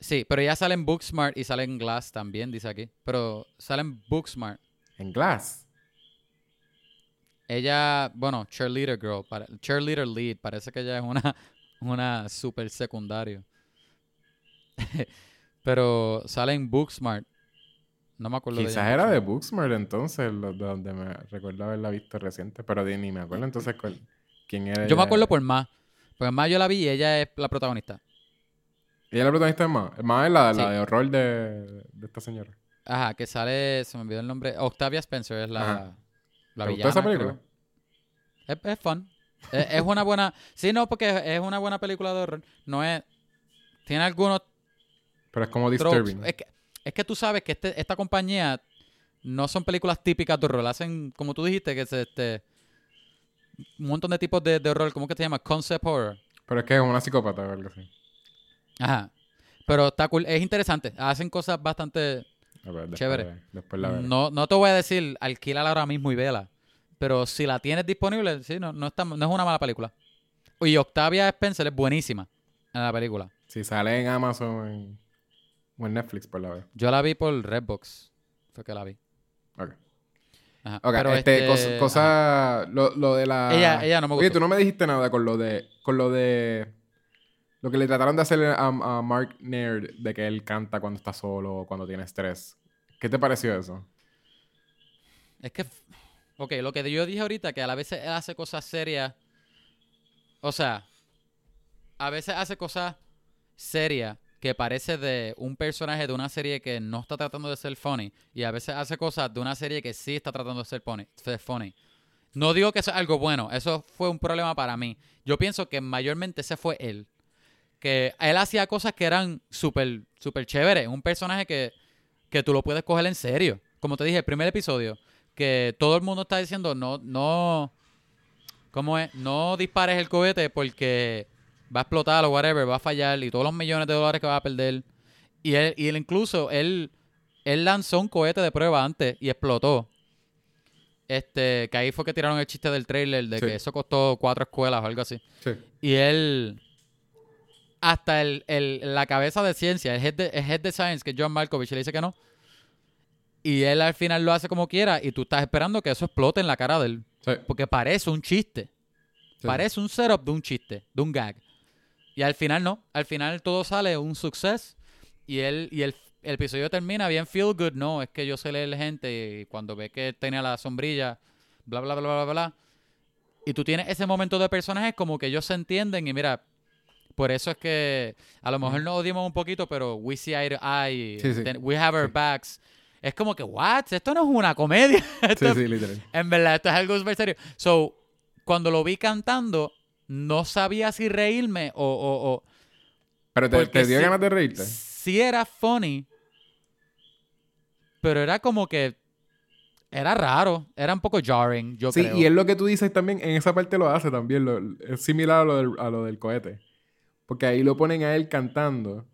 Sí, pero ella sale en Booksmart y sale en Glass también, dice aquí. Pero sale en Booksmart. En Glass. Ella, bueno, cheerleader girl, pare- cheerleader lead, parece que ella es una, una super secundario. pero sale en Booksmart. No me acuerdo de Quizás ella era de Booksmart entonces, lo- de donde me recuerdo haberla visto reciente, pero ni me acuerdo entonces cuál- quién era Yo me acuerdo por Ma. Pues Ma yo la vi y ella es la protagonista. Ella es la protagonista de más. Más es la, la Sí. de horror de, de esta señora. Ajá, que sale, se me olvidó el nombre. Octavia Spencer es la, Ajá. la ¿Te villana. gustó esa película? Es, es fun. es, es una buena. Sí, no, porque es, una buena película de horror. No es. Tiene algunos Pero es como disturbing. Es que, es que tú sabes que este, esta compañía no son películas típicas de horror. Hacen, como tú dijiste, que es este. Un montón de tipos de, de horror. ¿Cómo que se llama? Concept horror. Pero es que es una psicópata o algo así. Ajá. Pero está cool. Es interesante. Hacen cosas bastante. Ver, después, Chévere. Después la. No, no te voy a decir alquílala ahora mismo y vela. Pero si la tienes disponible, sí, no, no, está, no es una mala película. Y Octavia Spencer es buenísima en la película. Si sale en Amazon en- o en Netflix, por la vez. Yo la vi por Redbox. Fue que la vi. Ok. Ajá. Ok, Pero este, ajá. cosa, lo, lo de la... Ella- ella no me Oye, gustó. tú no me dijiste nada con lo de, con lo de, lo que le trataron de hacer a, Mark Naird, de que él canta cuando está solo o cuando tiene estrés. ¿Qué te pareció eso? Es que, ok, lo que yo dije ahorita, que a la vez él hace cosas serias. O sea, a veces hace cosas serias que parece de un personaje de una serie que no está tratando de ser funny y a veces hace cosas de una serie que sí está tratando de ser funny. ser funny. No digo que eso es algo bueno, eso fue un problema para mí. Yo pienso que mayormente ese fue él. Que él hacía cosas que eran súper, súper chéveres. Un personaje que, que tú lo puedes coger en serio. Como te dije, el primer episodio, que todo el mundo está diciendo, no, no, ¿cómo es? No dispares el cohete porque va a explotar o whatever, va a fallar y todos los millones de dólares que va a perder. Y él, y él incluso, él, él lanzó un cohete de prueba antes y explotó. Este, que ahí fue que tiraron el chiste del trailer de Sí. que eso costó cuatro escuelas o algo así. Sí. Y él, hasta el, el- la cabeza de ciencia, el head de, el head de science, que es John Malkovich, le dice que no. Y él al final lo hace como quiera y tú estás esperando que eso explote en la cara de él. Sí. Porque parece un chiste. Sí. Parece un setup de un chiste, de un gag. Y al final no. Al final todo sale un success. Y él, y el, el episodio termina bien feel good. No, es que yo sé leer gente y cuando ve que tenía la sombrilla, bla, bla, bla, bla, bla, bla. Y tú tienes ese momento de personajes como que ellos se entienden y mira, por eso es que a lo mejor nos odiamos un poquito, pero we see eye to eye, Sí, sí. we have our Sí. backs. Es como que, what? Esto no es una comedia. Esto Sí, es sí, literal. en verdad, esto es algo súper serio. So, cuando lo vi cantando, no sabía si reírme o... o, o Pero te, te dio sí- ganas de reírte. sí era funny, pero era como que... Era raro, era un poco jarring, yo Sí, creo. y es lo que tú dices también, en esa parte lo hace también, lo- es similar a lo, del, a lo del cohete. Porque ahí lo ponen a él cantando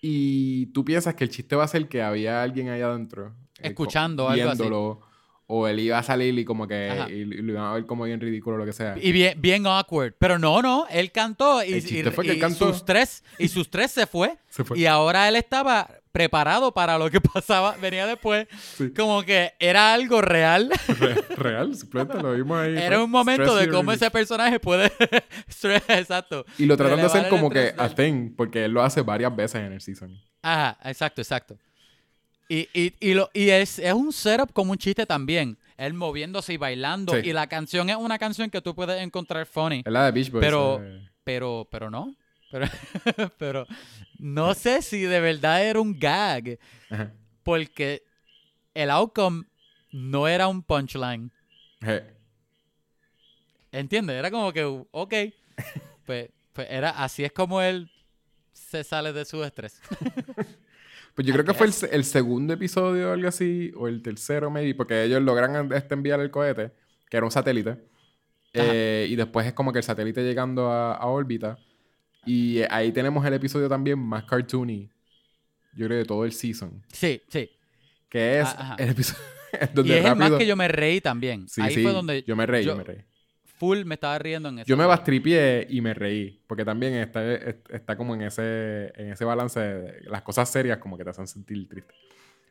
y tú piensas que el chiste va a ser que había alguien ahí adentro. eh, Escuchando co- algo así. viéndolo, O él iba a salir y como que y, y lo iban a ver como bien ridículo o lo que sea. Y bien, bien awkward. Pero no, no, él cantó y, El chiste y- fue que él y cantó. sus tres y sus tres se fue. Se fue. Y ahora él estaba preparado para lo que pasaba, venía después. Sí. Como que era algo real. Re- real, simplemente lo vimos ahí. Era un momento de cómo ese personaje puede. Stress, Exacto. Y lo tratan de hacer como que a thing, porque él lo hace varias veces en el season. Ajá, exacto, exacto. Y, y, y, lo, y es, es un setup como un chiste también. Él moviéndose y bailando. Sí. Y la canción es una canción que tú puedes encontrar funny. Es la de Beach Boys. Pero- eh, Pero, pero no. Pero, pero no sé si de verdad era un gag. ajá. Porque el outcome no era un punchline. Je. ¿Entiendes? Era como que, ok. Pues, pues era, así es como él se sale de su estrés. Pues yo creo que fue el, el segundo episodio o algo así, o el tercero, maybe, porque ellos logran este enviar el cohete, que era un satélite. Eh, y después es como que el satélite llegando a, a órbita. Y eh, ahí tenemos el episodio también más cartoony, yo creo, de todo el season. Sí, sí. Que es Ah, ajá. el episodio Y donde es el más rápido... que yo me reí también. Sí, Ahí sí, fue donde yo me reí, yo, yo- me reí. full me estaba riendo en eso. Yo me bastripié y me reí, porque también está, es- está como en ese, en ese balance de las cosas serias como que te hacen sentir triste.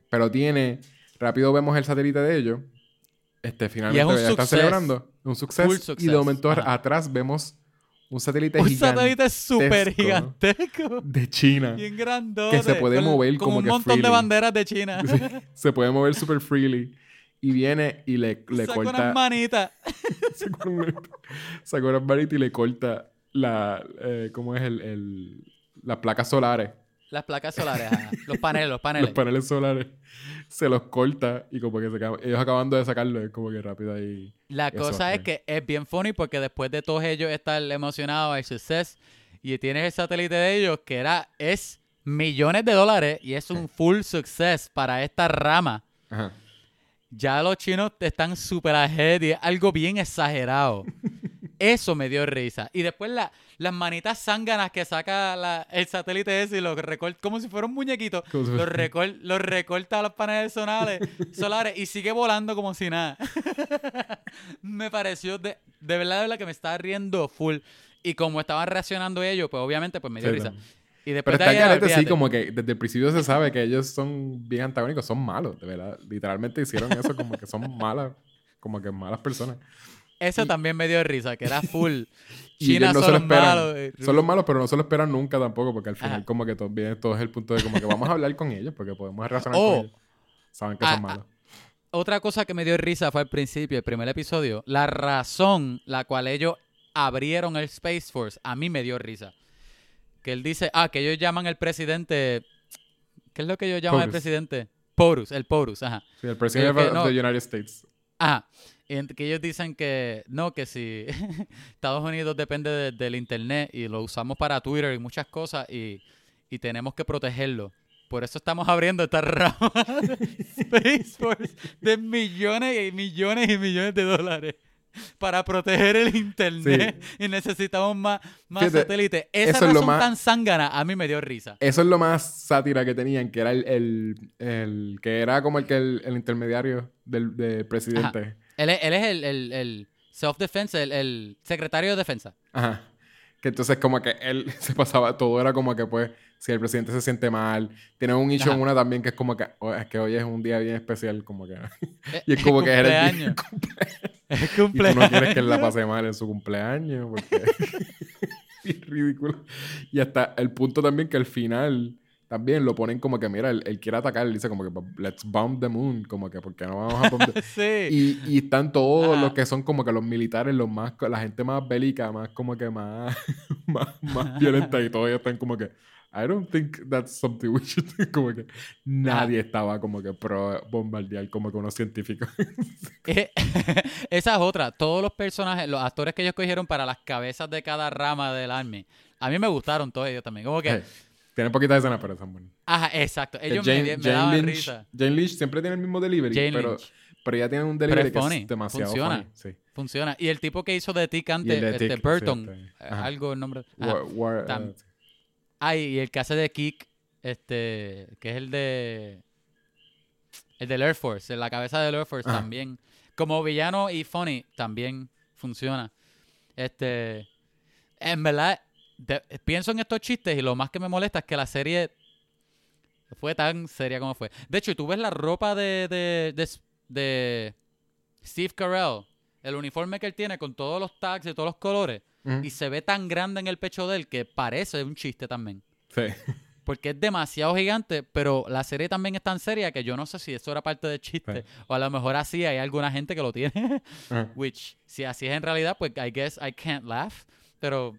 Pero tiene, rápido vemos el satélite de ellos, este, finalmente ya están celebrando, un suceso, y de momento Ajá. atrás vemos un satélite Un gigante satélite súper gigantesco. gigantesco. de China. Bien grandote. Que se puede con- mover con como un que montón de freely. banderas de China. Sí, se puede mover super freely. Y viene y le, le Saca corta... unas manitas. Saca un- saca unas manitas y le corta la... eh, ¿Cómo es el, el- las placas solares? Las placas solares. ajá. Los paneles, los paneles. Los paneles solares. Se los corta y como que se ellos acabando de sacarlo es como que rápido ahí. La cosa es que es bien funny porque después de todos ellos estar emocionados al success y tienes el satélite de ellos que era es millones de dólares y es un full success para esta rama. Ajá. Ya los chinos están super ahead y es algo bien exagerado. Eso me dio risa. Y después la- las manitas zánganas que saca la- el satélite ese y lo recorta como si fuera un muñequito. Como si Lo, fuera- recor- lo recorta a los paneles solares, solares y sigue volando como si nada. me pareció de, de verdad, de verdad que me estaba riendo full. Y como estaban reaccionando ellos, pues obviamente pues me dio Sí, risa. también. Y Pero después de está ahí, carete, sí, como que desde el principio se sabe que ellos son bien antagónicos, son malos, de verdad. Literalmente hicieron eso como que son malas, como que malas personas. Eso también me dio risa, que era full. Y China ellos no se son lo los esperan. malos. eh, Son los malos, pero no se lo esperan nunca tampoco, porque al final Ajá. como que todo, viene, todo es el punto de como que vamos a hablar con ellos, porque podemos razonar Oh. con ellos. Saben que Ah, son ah, malos. Otra cosa que me dio risa fue al principio, el primer episodio. La razón la cual ellos abrieron el Space Force, a mí me dio risa. que él dice, ah, que ellos llaman el presidente, ¿qué es lo que ellos llaman Porus. presidente? Porus, el Porus, ajá. Sí, el presidente no. the United States. Ajá. Y que ellos dicen que no, que si Estados Unidos depende de- del internet y lo usamos para Twitter y muchas cosas y, y tenemos que protegerlo. Por eso estamos abriendo esta rama de millones y millones y millones de dólares para proteger el internet y necesitamos más, más Fíjate, satélites. Esa es lo razón más- tan zángana a mí me dio risa. Eso es lo más sátira que tenían, que era el, el, el- que era como el que el, el intermediario del, del presidente. Él es, él es el, el, el self-defense, el, el secretario de defensa. Ajá. Que entonces como que él se pasaba, todo era como que pues, si el presidente se siente mal, tiene un issue en una también que es como que, "Oh, es que hoy es un día bien especial, como que... Eh, Y es como que eres cumpleaños. Es Y tú cumpleaños. no quieres que él la pase mal en su cumpleaños, porque es ridículo. Y hasta el punto también que al final también lo ponen como que, mira, él, él quiere atacar, él dice como que, let's bomb the moon, como que, porque no vamos a bomb the... sí. Y, y están todos Ajá. los que son como que los militares, los más, la gente más bélica, más como que más, más, más violenta y todos ellos están como que, I don't think that's something we should do. Como que nadie estaba como que pro bombardear como que unos científicos. Eh, Esa es otra. Todos los personajes, los actores que ellos cogieron para las cabezas de cada rama del Army, a mí me gustaron todos ellos también. Como que, Eh, Tienen poquitas escenas, pero son buenas. ajá, exacto. Que Ellos Jane, me, me Jane daban Lynch, risa. Jane Lynch siempre tiene el mismo delivery, Jane pero, Lynch. pero ella tiene un delivery que es demasiado funciona. funny. Sí. Funciona. Y el tipo que hizo de Tick Y antes, este sí, Burton, eh, algo el nombre. War- War- Tam- Ay, y el que hace de Kick, este, que es el de. El del Air Force, en la cabeza del Air Force Ajá. también. Como villano y funny, también funciona. Este. En verdad, de- pienso en estos chistes y lo más que me molesta es que la serie fue tan seria como fue. De hecho, tú ves la ropa de, de, de, de Steve Carell, el uniforme que él tiene con todos los tags y todos los colores, Ujú. y se ve tan grande en el pecho de él que parece un chiste también. Sí. Porque es demasiado gigante, pero la serie también es tan seria que yo no sé si eso era parte del chiste. Sí. O a lo mejor así hay alguna gente que lo tiene. Which, si así es en realidad, pues I guess I can't laugh. Pero,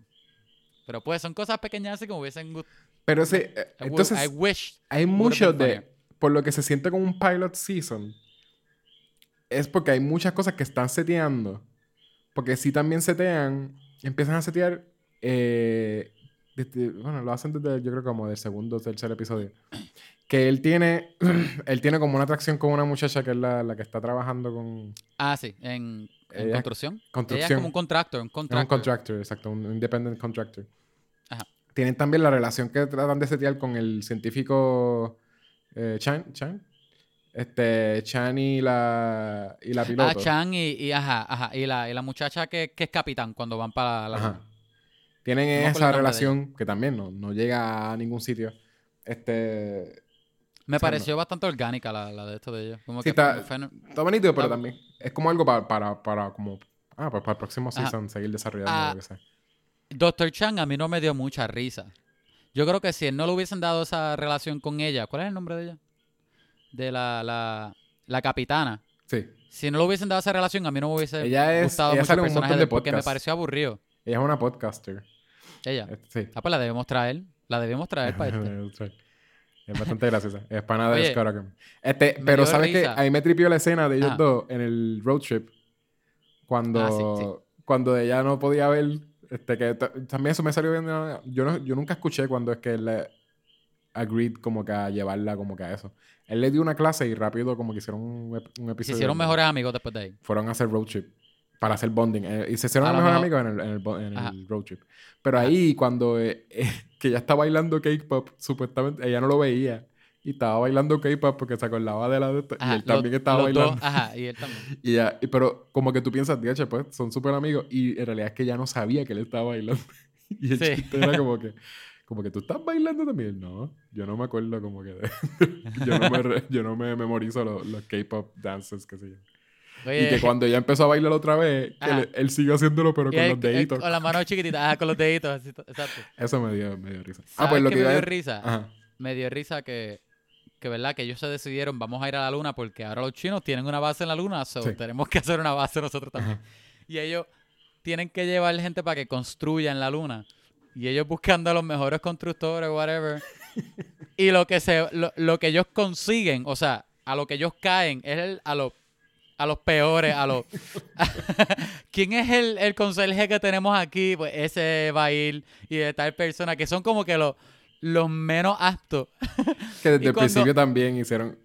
pero pues son cosas pequeñas así como hubiesen gustado. Pero sí, eh, entonces I wish. hay mucho de, por lo que se siente como un pilot season, es porque hay muchas cosas que están seteando. Porque si también setean, empiezan a setear, eh, desde- bueno, lo hacen desde, yo creo como del segundo o tercer episodio. Que él tiene, él tiene como una atracción con una muchacha que es la, la que está trabajando con Ah, sí, en, en Ella- construcción. Ella es construcción. como un contractor, un Es un contractor. contractor, exacto, un independent contractor. Ajá. Tienen también la relación que tratan de setear con el científico eh, Chan, Chan. Este, Chan y la, y la piloto. Ah, Chan y, y ajá, ajá. Y la, y la muchacha que, que es capitán cuando van para la Ajá. Tienen esa relación que también no, no llega a ningún sitio. Este, Me O sea, pareció bastante orgánica la, la de esto de ellos. Como Sí, que está- está bonito, pero Ah. también es como algo para, para, para como, ah, pues para el próximo Ajá. season seguir desarrollando Ah, lo que sea. Dr. Chan a mí no me dio mucha risa. Yo creo que si él no le hubiesen dado esa relación con ella, ¿cuál es el nombre de ella? De la, la, la capitana. Sí. Si no le hubiesen dado esa relación, a mí no me hubiese Ella es- gustado ella mucho el personaje de porque me pareció aburrido. Ella es una podcaster. Ella. Este, Sí. Ah, pues la debemos traer. La debemos traer para este. Es bastante graciosa. Es pana de Oye. Este, pero ¿sabes qué? risa. Ahí me tripió la escena de ellos Ajá. dos en el road trip. Cuando, Ah, sí, sí. cuando ella no podía ver. Este, que también eso me salió bien. Yo, no, yo nunca escuché cuando es que le agreed como que a llevarla como que a eso. Él le dio una clase y rápido como que hicieron un, ep- un Se episodio. hicieron donde mejores amigos después de ahí. Fueron a hacer road trip. Para hacer bonding. Eh, y se hicieron A lo mejores mejor- amigos en el, en el en el road trip. Pero ahí, cuando eh, eh, que ella está bailando K-pop, supuestamente ella no lo veía. Y estaba bailando K-pop porque se acordaba de la de esto, Ajá, Y él también los- estaba bailando. dos, ajá, y él también. Y ya, y- pero como que tú piensas, "Diache, pues son súper amigos. Y en realidad es que ella no sabía que él estaba bailando. y el Sí. chiste era como que, como que tú estás bailando también. No, yo no me acuerdo como que de- yo, no me, re- yo no me memorizo los, los K-pop dances llaman. Oye, Y que cuando ella empezó a bailar otra vez, le- él siguió haciéndolo, pero con él- los él deditos. Con las manos chiquititas, ajá, con los deditos, así, exacto. Eso me dio, me dio risa. Ah, ¿Sabes pues lo qué que me dio risa? Ajá. me dio risa que, que verdad que ellos se decidieron vamos a ir a la luna porque ahora los chinos tienen una base en la luna, so Sí. tenemos que hacer una base nosotros también. Ajá. Y ellos tienen que llevar gente para que construya en la luna. Y ellos buscando a los mejores constructores, whatever. y lo que se lo, lo que ellos consiguen, o sea, a lo que ellos caen es el- a los a los peores, a los ¿Quién es el, el conserje que tenemos aquí? Pues ese va a ir y de tal persona que son como que los los menos aptos. Que desde el cuando- principio también hicieron...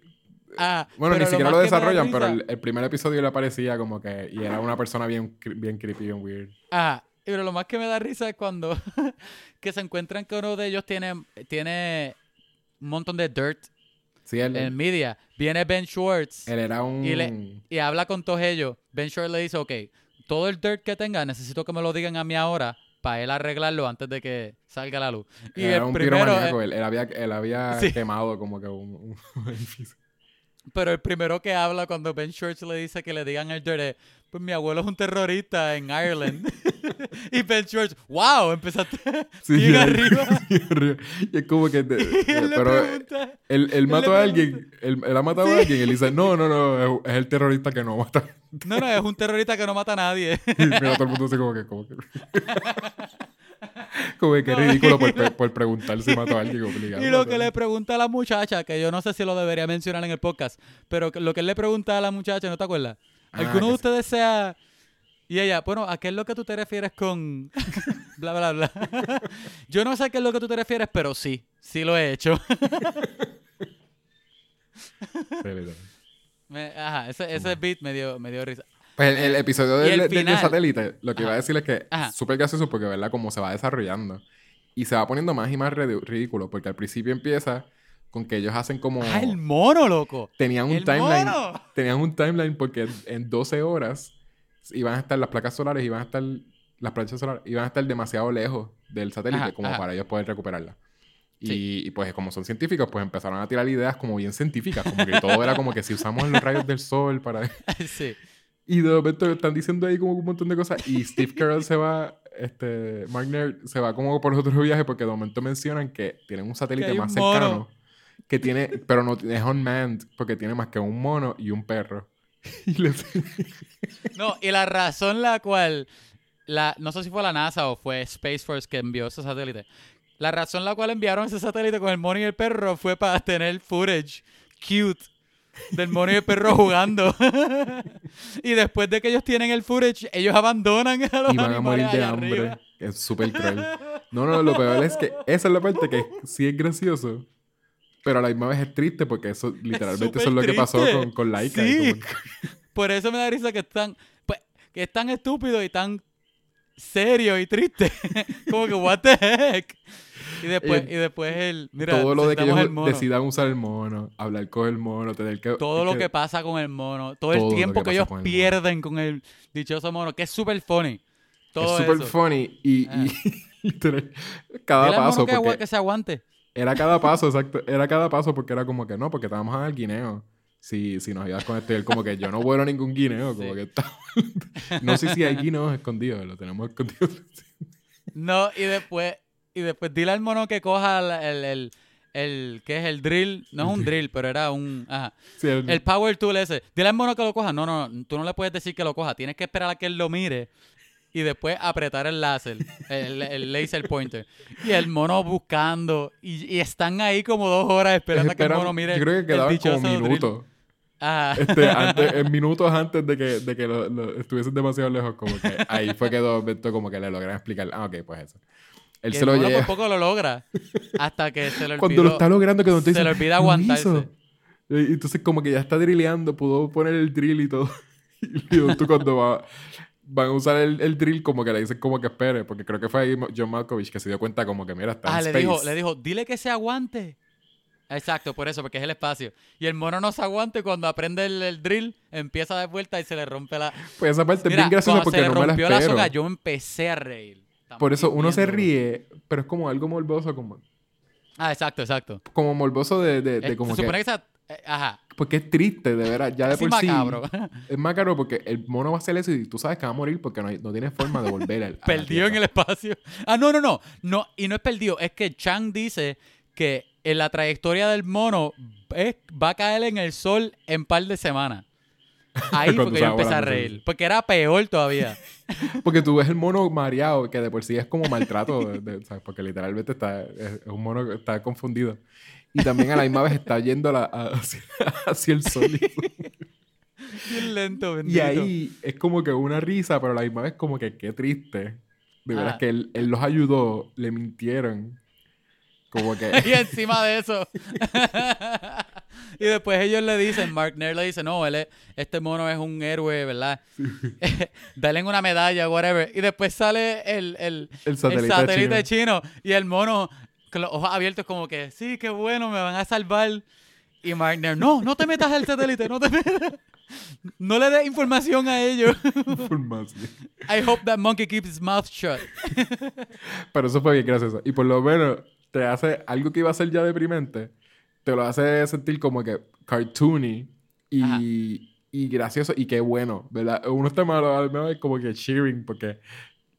Ah, Bueno, ni siquiera lo desarrollan, pero el, el primer episodio le parecía como que... Y era una persona bien, bien creepy, bien weird. Ah, pero lo más que me da risa es cuando que se encuentran que uno de ellos tiene, tiene un montón de dirt Sí, él, en media. Viene Ben Schwartz él era un... y le- y habla con todos ellos. Ben Schwartz le dice, ok, todo el dirt que tenga necesito que me lo digan a mí ahora para él arreglarlo antes de que salga a la luz. Y era el un primero, Él, él había, él había Sí. quemado como que un, un edificio. Pero el primero que habla cuando Ben Schwartz le dice que le digan el dirt es, pues mi abuelo es un terrorista en Ireland. y Ben Schwartz, wow, empezaste Sí, bien arriba. Y es como que... te- él pero pregunta, él, él mató a alguien. Él, él ha matado a alguien. Él dice, no, no, no. Es, es el terrorista que no mata. No, no, es un terrorista que no mata a nadie. Y mira, todo el mundo así como que... Como que, como que qué ridículo por, por preguntar si mató a alguien obligado. y lo que le pregunta a la muchacha, que yo no sé si lo debería mencionar en el podcast, pero lo que él le pregunta a la muchacha, ¿no te acuerdas? Ah, ¿Alguno de ustedes sea... Y ella, bueno, ¿a qué es lo que tú te refieres con... bla, bla, bla. yo no sé a qué es lo que tú te refieres, pero sí, sí lo he hecho. Me- ajá, ese, ese beat me dio, me dio risa. Pues el, el episodio Y del, el del- satélite, lo que iba a decir es que Ajá. es súper gracioso porque, ¿verdad? Como se va desarrollando. Y se va poniendo más y más ridículo. Porque al principio empieza con que ellos hacen como... ¡Ah, el mono, loco! Tenían un ¡El timeline. Tenían un timeline porque en 12 horas iban a estar las placas solares, iban a estar... Las planchas solares iban a estar demasiado lejos del satélite Ajá, como ajá. para ellos poder recuperarla. Y, Sí. y, pues como son científicos, pues empezaron a tirar ideas como bien científicas. Como que todo era como que si usamos los rayos del sol para... sí. Y de momento están diciendo ahí como un montón de cosas. Y Steve Carell se va, este, Mark Nerd se va como por otro viaje porque de momento mencionan que tienen un satélite un más mono. cercano. Que tiene, pero no es unmanned porque tiene más que un mono y un perro. Y les- No, y la razón la cual, la, no sé si fue la NASA o fue Space Force que envió ese satélite. La razón la cual enviaron ese satélite con el mono y el perro fue para tener footage cute del mono y el perro jugando. y después de que ellos tienen el footage, ellos abandonan a los y van a morir de hambre. arriba. Es súper cruel. No, no, lo peor es que esa es la parte que sí es gracioso. Pero a la misma vez es triste porque eso literalmente súper eso es lo que pasó con, con Laika. Sí. como Por eso me da risa que están, pues, que es tan estúpido y tan serio y triste. Como que, what the heck. Y después, Eh, y después el, mira, todo lo de que ellos el decidan usar el mono, hablar con el mono, tener que... todo lo que- que pasa con el mono, todo, Todo el tiempo que ellos con el pierden con el dichoso mono, que es súper funny. Todo es súper funny y, Ah. y literal, cada paso que, porque que se aguante. era cada paso exacto era cada paso porque era como que no porque vamos a dar guineo si, si nos ayudas con esto él como que yo no vuelo ningún guineo como Sí. que está no sé si hay guineos escondidos lo tenemos escondido No, y después, y después dile al mono que coja el, el, el, el- ¿qué es el drill? No es un drill, pero era un, ajá. Sí, el- El power tool ese. Dile al mono que lo coja. No, no, no. Tú no le puedes decir que lo coja. Tienes que esperar a que él lo mire y después apretar el láser, el, el laser pointer. Y el mono buscando. Y, y están ahí como dos horas esperando a que el mono mire. yo creo que quedaban como minutos este, antes, en minutos antes de que, de que lo, lo estuviesen demasiado lejos como que ahí fue que momento como que le logran explicar ah ok pues eso él Y se lo lleva por poco lo logra. Hasta que se le olvidó. cuando lo está logrando que Don se dice, le olvida "Lo aguantarse". hizo". Y entonces como que ya está drilleando, pudo poner el drill y todo. Y tú cuando va, van a usar el, el drill como que le dicen como que espere, porque creo que fue ahí John Malkovich que se dio cuenta como que mira, está Ah, en le space. dijo, le dijo, dile que se aguante. Exacto, por eso, porque es el espacio. Y el mono no se aguanta y cuando aprende el, el drill, empieza a dar vuelta y se le rompe la... Pues esa parte Mira, es bien graciosa porque se le no me la rompió la espero. soga, yo empecé a reír. Por eso uno se ríe, pero es como algo morboso, como, Ah, exacto, exacto. como morboso de, de, de Eh, como se supone que... que esa... eh, ajá. Porque es triste, de verdad, ya de Así por sí. macabro. Es macabro porque el mono va a hacer eso y tú sabes que va a morir porque no, hay- no tiene forma de volver al, perdido en el espacio. Ah, no, no, no, no. Y no es perdido. Es que Chang dice que en la trayectoria del mono es- va a caer en el sol en par de semanas. Ahí fue que yo empecé a reír. sí. Porque era peor todavía. Porque tú ves el mono mareado, que de por sí es como maltrato, de- de- ¿sabes? porque literalmente está, es, es un mono que está confundido. Y también a la misma vez está yendo a la- a- hacia, hacia el sol. Bien lento, bendito. Y ahí es como que una risa, pero a la misma vez como que qué triste. De veras Ah. que él, él los ayudó, le mintieron. Como que... y encima de eso. Y después ellos le dicen, Mark Nair le dice, no, él es- este mono es un héroe, ¿verdad? Dale una medalla, whatever. Y después sale el, el, El el satélite, satélite chino. chino. y el mono con los ojos abiertos como que, sí, qué bueno, me van a salvar. Y Mark Nair, no, no te metas al satélite, no te metas. No le des información a ellos. Información. I hope that monkey keeps his mouth shut. Pero eso fue bien gracioso. Y por lo menos te hace algo que iba a ser ya deprimente, te lo hace sentir como que cartoony Ajá. y, y gracioso y qué bueno, ¿verdad? Uno está malo, al menos es como que cheering porque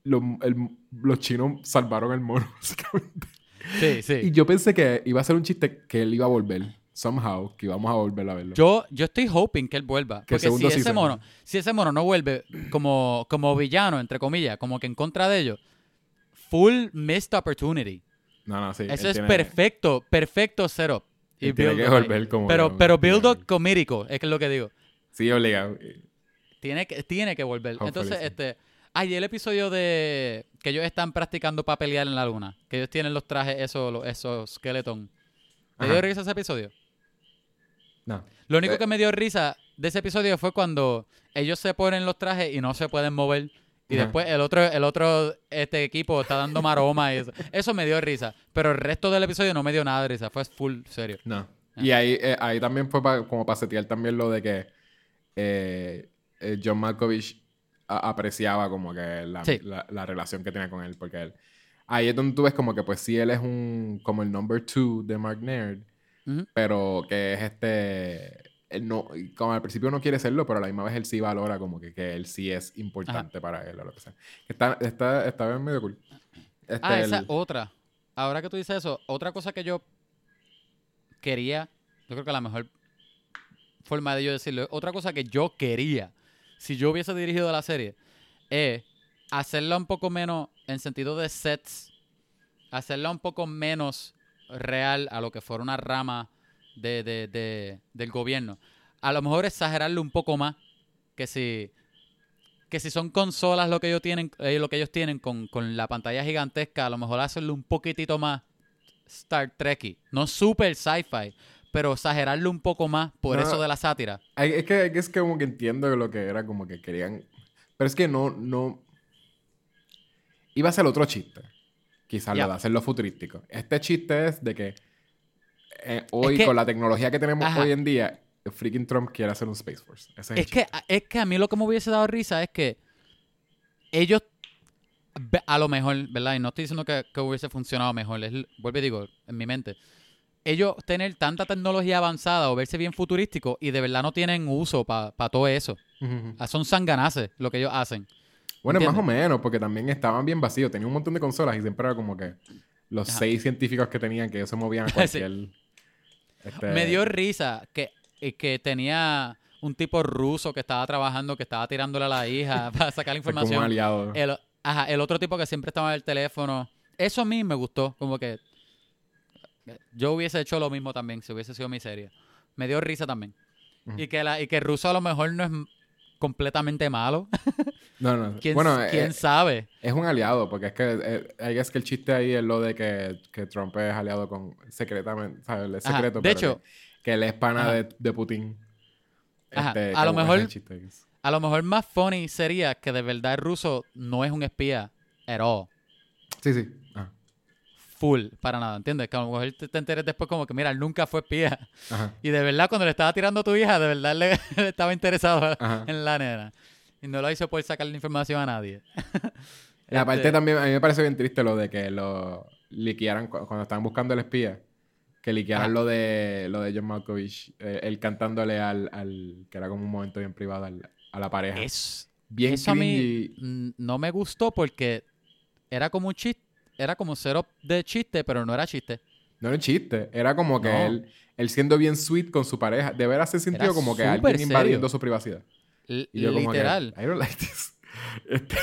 lo- el- los chinos salvaron el mono, básicamente. Sí, sí. Y yo pensé que iba a ser un chiste que él iba a volver, somehow, que íbamos a volver a verlo. Yo, yo estoy hoping que él vuelva. Que el Porque si ese, season. mono, si ese mono no vuelve como, como villano, entre comillas, como que en contra de ellos, full missed opportunity. no, no, sí. Eso es tiene- perfecto, perfecto setup. Tiene que volver como... Pero, pero build-up comírico, es que es lo que digo. Sí, obligado. Tiene que, tiene que volver. Hopefully, Entonces, sí. este... Ay, el episodio de... Que ellos están practicando para pelear en la luna. Que ellos tienen los trajes, esos, los- esos skeleton. ¿Te dio risa ese episodio? No. Lo único Eh. que me dio risa de ese episodio fue cuando ellos se ponen los trajes y no se pueden mover. Y Ajá. después el otro, el otro este equipo está dando maroma y eso. Eso me dio risa. Pero el resto del episodio no me dio nada de risa. Fue full serio. No. Y ahí, eh, ahí también fue pa- como para setear también lo de que eh, eh, John Malkovich a- apreciaba como que la, Sí. la- la relación que tenía con él. Porque él, ahí es donde tú ves como que pues sí, él es un como el number two de Mark Naird, Ujú. pero que es este... no, como al principio no quiere serlo, pero a la misma vez él sí valora como que, que él sí es importante para él o lo que sea. Está, está, está medio cool. Este, Ah, esa el- otra. Ahora que tú dices eso, otra cosa que yo quería, yo creo que la mejor forma de yo decirlo, otra cosa que yo quería, si yo hubiese dirigido la serie, es hacerla un poco menos, en sentido de sets, hacerla un poco menos real a lo que fuera una rama de, de- de- del gobierno. A lo mejor exagerarlo un poco más, que si que si son consolas lo que ellos tienen, eh, lo que ellos tienen con, con la pantalla gigantesca, a lo mejor hacerlo un poquitito más Star Trek, no super sci-fi, pero exagerarlo un poco más por No, eso de la sátira. Es que, es que como que entiendo lo que era, como que querían. Pero es que no, no. Iba a ser otro chiste. Quizás Ya. lo de hacerlo futurístico. Este chiste es de que eh, hoy, que- con la tecnología que tenemos Ajá. hoy en día, el freaking Trump quiere hacer un Space Force. Ese es, que, es que a mí lo que me hubiese dado risa es que ellos, a lo mejor, ¿verdad? Y no estoy diciendo que, que hubiese funcionado mejor, es, vuelvo y digo, en mi mente. Ellos tener tanta tecnología avanzada o verse bien futurístico y de verdad no tienen uso para todo eso. Ah, Son sanganaces lo que ellos hacen. Bueno, más o menos, porque también estaban bien vacíos. Tenía un montón de consolas y siempre era como que los Ajá. seis científicos que tenían que ellos se movían a cualquier. Este, Me dio risa que, que tenía un tipo ruso que estaba trabajando, que estaba tirándole a la hija para sacar la información. aliado. El, ajá, el otro tipo que siempre estaba en el teléfono. Eso a mí me gustó. Como que yo hubiese hecho lo mismo también si hubiese sido mi serie. Me dio risa también. Y que, la, y que el ruso a lo mejor no es completamente malo. No, no. ¿Quién, bueno, quién eh, sabe? Es un aliado, porque es que, eh, es que el chiste ahí es lo de que, que Trump es aliado con secretamente, ¿sabes? Es Ajá, secreto, de hecho- que, que él es pana Ajá. de, de Putin. Ajá, Este, a lo mejor-. A lo mejor más funny sería que de verdad el ruso no es un espía at all. Sí, sí. Full, para nada, ¿entiendes? Que a lo mejor te, te enteres después como que, mira, él nunca fue espía. Ajá. Y de verdad, cuando le estaba tirando a tu hija, de verdad le, le estaba interesado Ajá. en la nena. Y no lo hizo por sacarle información a nadie. Y aparte Este, también, a mí me parece bien triste lo de que lo liquearan cu- cuando estaban buscando el espía. Que liquearan Ajá. lo de lo de John Malkovich, eh, él cantándole al, al... que era como un momento bien privado al- a la pareja. Es, bien eso a mí no me gustó porque era como un chiste, era como cero de chiste, pero no era chiste. No era un chiste, era como que No. él, él siendo bien sweet con su pareja. De veras se sintió Era como que alguien serio. invadiendo su privacidad. L- Y yo como que, literal. I don't like this. Este,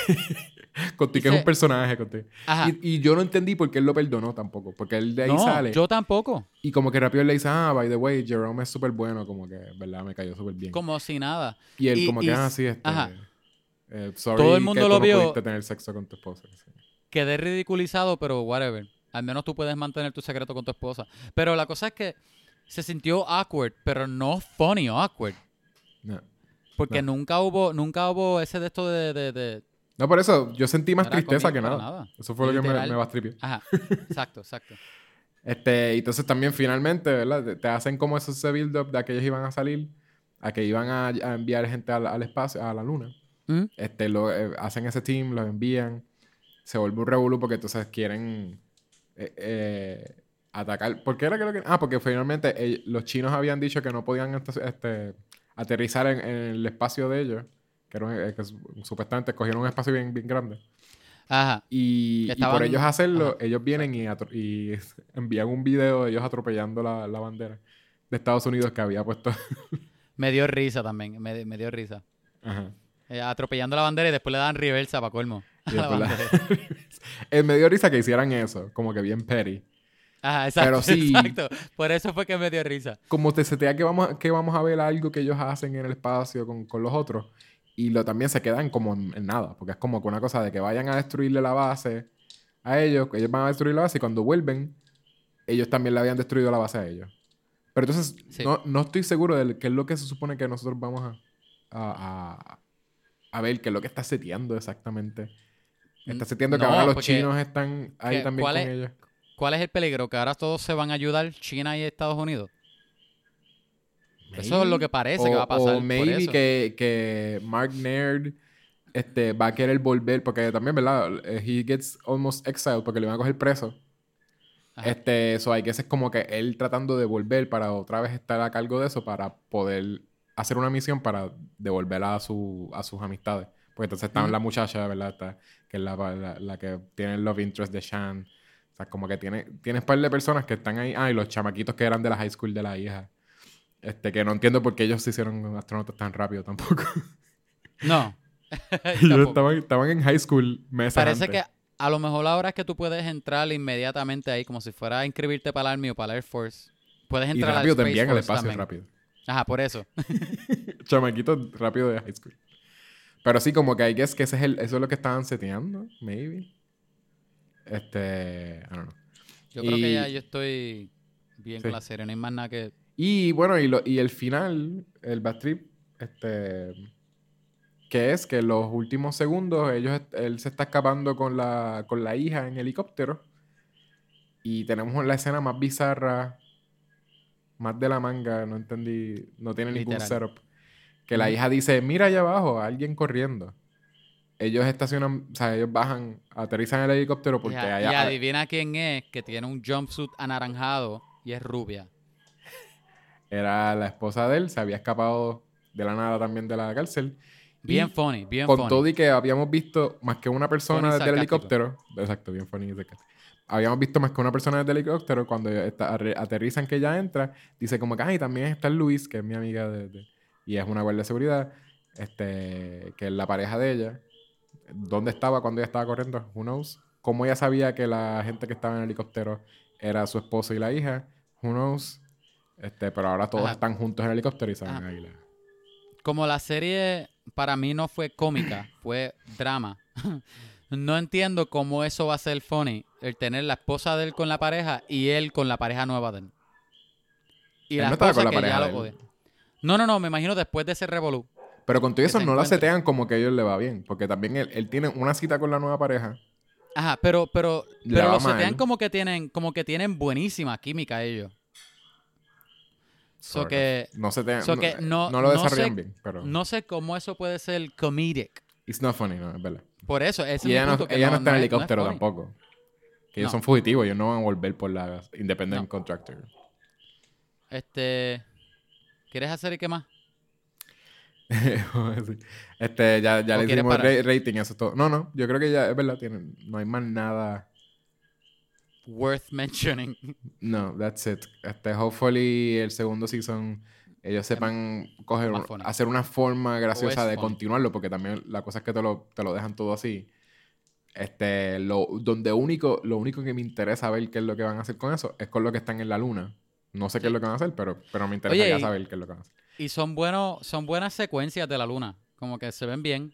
Conti, que es un personaje, Conti. Ajá. Y, y yo no entendí por qué él lo perdonó tampoco. Porque él de ahí no, sale. yo tampoco. Y como que rápido él le dice, ah, by the way, Jerome es súper bueno. Como que, verdad, me cayó súper bien. Como si nada. Y él y- como y que, ah, sí, este... ajá. eh, sorry Todo el mundo que lo tú vio- tener sexo con tu esposa. Quedé ridiculizado, pero whatever. Al menos tú puedes mantener tu secreto con tu esposa. Pero la cosa es que se sintió awkward, pero no funny awkward. No. Porque No. nunca hubo, nunca hubo ese de esto de, de, de- No, por eso, yo sentí más era tristeza que nada. Eso fue lo que me, me bastripió. Ajá. Exacto, exacto. Este, entonces también finalmente, ¿verdad? Te, hacen como ese build-up de que ellos iban a salir, a que iban a, a enviar gente al, al espacio, a la luna. ¿Mm? Este, lo, eh, hacen ese team, los envían. Se vuelve un revolú porque entonces quieren eh, eh, atacar. ¿Por qué era que lo que.? Ah, porque finalmente eh, los chinos habían dicho que no podían este, este, aterrizar en, en el espacio de ellos. Que, era que su- supuestamente cogieron un espacio bien, bien grande. Ajá. Y, por ellos hacerlo, Ajá. ellos vienen y, y envían un video de ellos atropellando la, la bandera de Estados Unidos que había puesto. Me dio risa también. Me, me dio risa. Ajá. Eh, atropellando la bandera y después le dan reversa para colmo. la. Eh, me dio risa que hicieran eso, como que bien petty. Ajá, exacto. Pero sí- Exacto. Por eso fue que me dio risa. Como te setea que vamos, a- que vamos a ver algo que ellos hacen en el espacio con, con los otros. Y lo, también se quedan como en, en nada, porque es como que una cosa de que vayan a destruirle la base a ellos, ellos van a destruir la base y cuando vuelven, ellos también le habían destruido la base a ellos. Pero entonces, Sí. no, no estoy seguro de qué es lo que se supone que nosotros vamos a, a, a- a ver, qué es lo que está seteando exactamente. Está seteando que No, ahora los chinos están ahí también ¿cuál con es- ellos. ¿Cuál es el peligro? Que ahora todos se van a ayudar, China y Estados Unidos. Eso es lo que parece que va a pasar. O por maybe eso. que, que Mark Nerd este, va a querer volver, porque también, ¿verdad? Eh, He gets almost exiled porque le van a coger preso. Ajá. Este, eso hay que es como que él tratando de volver para otra vez estar a cargo de eso para poder hacer una misión para devolver a, su, a sus amistades. Porque entonces está Ujú. la muchacha, ¿verdad? Está, que es la, la, la que tiene el love interest de Shan. O sea, como que tiene, tienes par de personas que están ahí. Ah, y los chamaquitos que eran de la high school de la hija. Este, que no entiendo por qué ellos se hicieron astronautas tan rápido tampoco. No. ellos estaban, estaban en high school meses Parece antes. que a lo mejor ahora es que tú puedes entrar inmediatamente ahí, como si fuera a inscribirte para el Army o para el Air Force. Puedes Y entrar rápido al te Space envían al espacio también. rápido. Ajá, por eso. Chamaquitos rápido de high school. Pero sí, como que I guess que ese es el, eso es lo que estaban seteando, maybe. Este, I don't know. Yo creo que ya yo estoy bien Sí. con la serie. No hay más nada que... Y bueno, y, lo, y el final, el bad trip, este, que es que los últimos segundos ellos, él se está escapando con la, con la hija en helicóptero. Y tenemos la escena más bizarra, más de la manga, no entendí, no tiene ningún setup. Que la hija dice, mira allá abajo, alguien corriendo. Ellos estacionan, o sea, ellos bajan, aterrizan el helicóptero porque y, allá... y adivina quién es, que tiene un jumpsuit anaranjado y es rubia. Era la esposa de él, se había escapado de la nada también de la cárcel. Bien Y funny, bien con funny. todo y que habíamos visto más que una persona desde el helicóptero. Exacto, bien funny. Habíamos visto más que una persona desde el helicóptero. Cuando está- aterrizan que ella entra, dice como que, ay, también está Luis, que es mi amiga de, de- y es una guardia de seguridad, este, que es la pareja de ella. ¿Dónde estaba cuando ella estaba corriendo? Who knows? ¿Cómo ella sabía que la gente que estaba en el helicóptero era su esposo y la hija? Who knows? Este, pero ahora todos Ajá. están juntos en el helicóptero y saben Ajá. ahí la... Como la serie para mí no fue cómica, fue drama. no entiendo cómo eso va a ser funny, el tener la esposa de él con la pareja y él con la pareja nueva de él. Y Él la no estaba esposa con la que ya pareja lo odia. No, no, no, me imagino después de ese revolú. Pero con todo eso se no la setean como que a ellos le va bien. Porque también él, él tiene una cita con la nueva pareja. Ajá, pero, pero, Le pero lo setean como que tienen, como que tienen buenísima química ellos. So que No setean. so no, que no- no lo no desarrollan sé- bien. Pero. no sé cómo eso puede ser comedic. It's not funny, no, es verdad. Por eso, ese es Y mi ella, no, punto, que ella no, está en es- helicóptero es tampoco. Que ellos No. son fugitivos, ellos no van a volver por la Independent No. Contractor. Este, ¿quieres hacer y qué más? Este, ya, ya ¿O le dimos ra- rating, eso es todo. No, no, yo creo que ya es verdad, tienen, no hay más nada. Worth mentioning. No, that's it. Este, hopefully el segundo season ellos sepan coger, hacer una forma graciosa de funny. continuarlo, porque también la cosa es que te lo, te lo dejan todo así. Este, lo, donde único, lo único que me interesa ver qué es lo que van a hacer con eso es con lo que están en la luna. No sé qué es lo que van a hacer, pero, pero me interesa Oye, ya y- saber qué es lo que van a hacer. Y son buenos, son buenas secuencias de la luna. Como que se ven bien.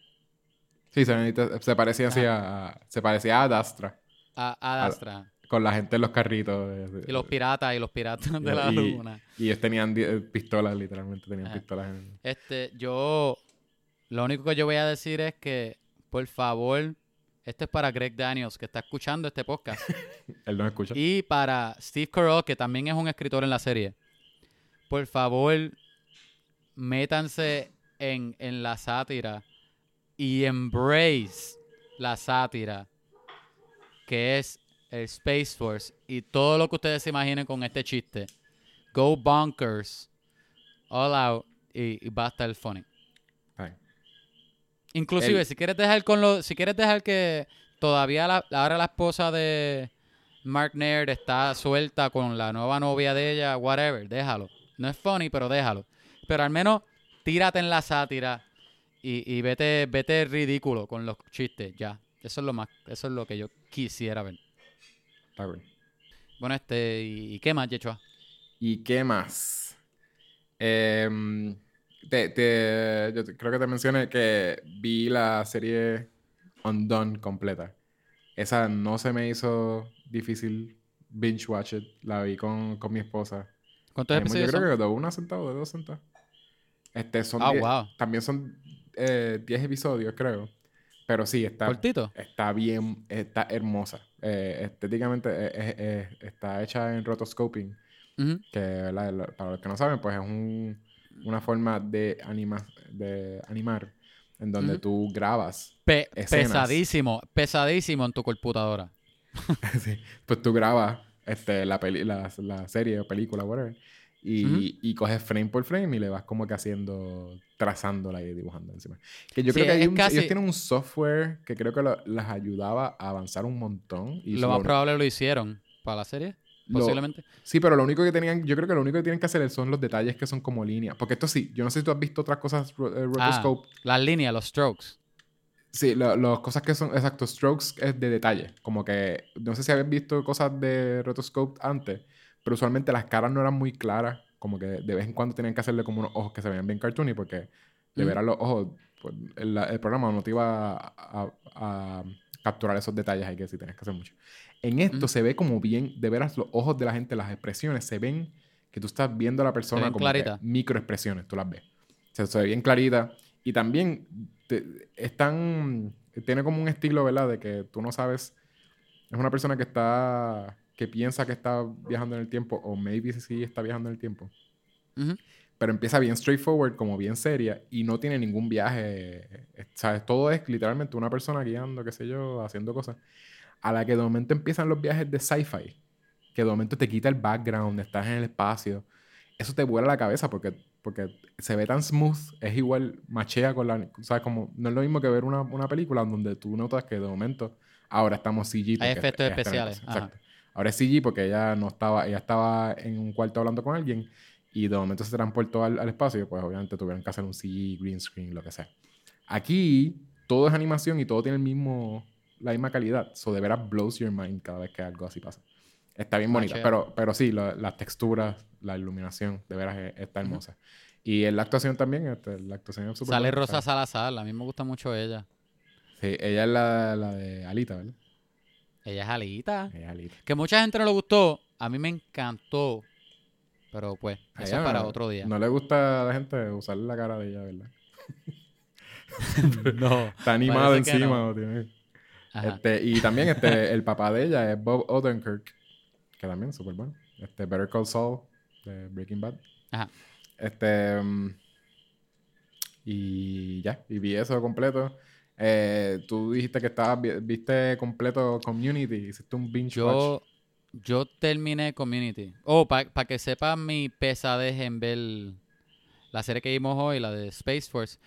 Sí, se, se parecía así a, se parecía a Dastra, A, a Astra. con la gente en los carritos. Y los piratas y los piratas de la luna. Y ellos tenían die- pistolas, literalmente tenían Ajá. pistolas. En... Este, yo. Lo único que yo voy a decir es que, por favor, este es para Greg Daniels, que está escuchando este podcast. Él no escucha. y para Steve Carell, que también es un escritor en la serie. Por favor, métanse en, en la sátira y embrace la sátira que es el Space Force y todo lo que ustedes se imaginen con este chiste. Go bonkers, all out y, y va a estar funny. Inclusive, El- si quieres dejar con lo, si quieres dejar que todavía la, ahora la esposa de Mark Naird está suelta con la nueva novia de ella, whatever, déjalo. No es funny, pero déjalo. Pero al menos tírate en la sátira y, y vete, vete ridículo con los chistes, ya. Eso es lo más, eso es lo que yo quisiera ver. Bueno, este, ¿y, qué más, Yechua? ¿Y qué más? Em, te, te- yo creo que te mencioné que vi la serie Undone completa. Esa no se me hizo difícil binge watch it. La vi con, con mi esposa. ¿Cuántos Eh, yo episodios creo son? que de una sentada, de dos sentadas. Este, son Ah, diez- wow. También son eh, 10 episodios, creo. Pero sí, está, ¿Cortito? está bien, está hermosa. Eh, estéticamente eh, eh, eh, está hecha en rotoscoping Ujú. que ¿verdad? Para los que no saben, pues es un- una forma de, anima, de animar en donde tú grabas. Pe- Escenas. pesadísimo, pesadísimo en tu computadora. Sí. Pues tú grabas este, la, peli- la, la serie o película, whatever, y, y coges frame por frame y le vas como que haciendo, trazándola y dibujando encima. Que yo Sí, creo que hay un- casi- ellos tienen un software que creo que lo- las ayudaba a avanzar un montón. Y lo más probable lo hicieron para la serie, lo- posiblemente. Sí, pero lo único que tenían, yo creo que lo único que tienen que hacer son los detalles que son como líneas. Porque esto sí, yo no sé si tú has visto otras cosas ro- eh, Ah, rotoscope. las líneas, los strokes. Sí, lo- las cosas que son, exacto, strokes es de detalle. Como que, no sé si habías visto cosas de rotoscope antes, pero usualmente las caras no eran muy claras. Como que de vez en cuando tenían que hacerle como unos ojos que se veían bien cartoony, porque de Ujú. ver a los ojos, pues el, el programa no te iba a, a- a capturar esos detalles, hay que decir, tienes que hacer mucho. En esto se ve como bien, de veras, los ojos de la gente, las expresiones, se ven que tú estás viendo a la persona como microexpresiones, tú las ves. O sea, se ve bien clarita. Y también te- es tan- tiene como un estilo, ¿verdad? De que tú no sabes. Es una persona que está. que piensa que está viajando en el tiempo, o maybe sí está viajando en el tiempo. Pero empieza bien straightforward, como bien seria, y no tiene ningún viaje. ¿Sabes? Todo es literalmente una persona guiando, qué sé yo, haciendo cosas. A la que de momento empiezan los viajes de sci-fi. Que de momento te quita el background, estás en el espacio. Eso te vuela la cabeza porque, porque se ve tan smooth, es igual, machea con la. ¿Sabes? Como, no es lo mismo que ver una, una película donde tú notas que de momento ahora estamos CG. porque efectos especiales. Exacto. Ahora es CG porque ella no estaba, ella estaba en un cuarto hablando con alguien y de momento se transportó al, al espacio, pues obviamente tuvieron que hacer un CG, green screen, lo que sea. Aquí todo es animación y todo tiene el mismo, la misma calidad. So de veras blows your mind cada vez que algo así pasa. Está bien bonita, Machea. pero, pero sí, la- las texturas, la iluminación, de veras eh, está hermosa. Y en la actuación también, este, la actuación es súper Sale buena, Rosa. Salazar, a mí me gusta mucho ella. Sí, ella es la, la de Alita, ¿verdad? Ella es Alita. Ella es Alita. Que mucha gente no le gustó, a mí me encantó. Pero pues, A eso ella es para no- otro día. No le gusta a la gente usar la cara de ella, ¿verdad? No. Está animada que encima. no. tiene-. Este, y también este, el papá de ella es Bob Odenkirk, que también es súper bueno. Este, Better Call Saul, de Breaking Bad. Ajá. Este, mm, y ya, y vi eso completo. Eh, tú dijiste que estabas, vi- viste completo Community, hiciste un binge watch. Yo, yo terminé Community. Oh, para que sepan mi pesadez en ver la serie que vimos hoy, la de Space Force.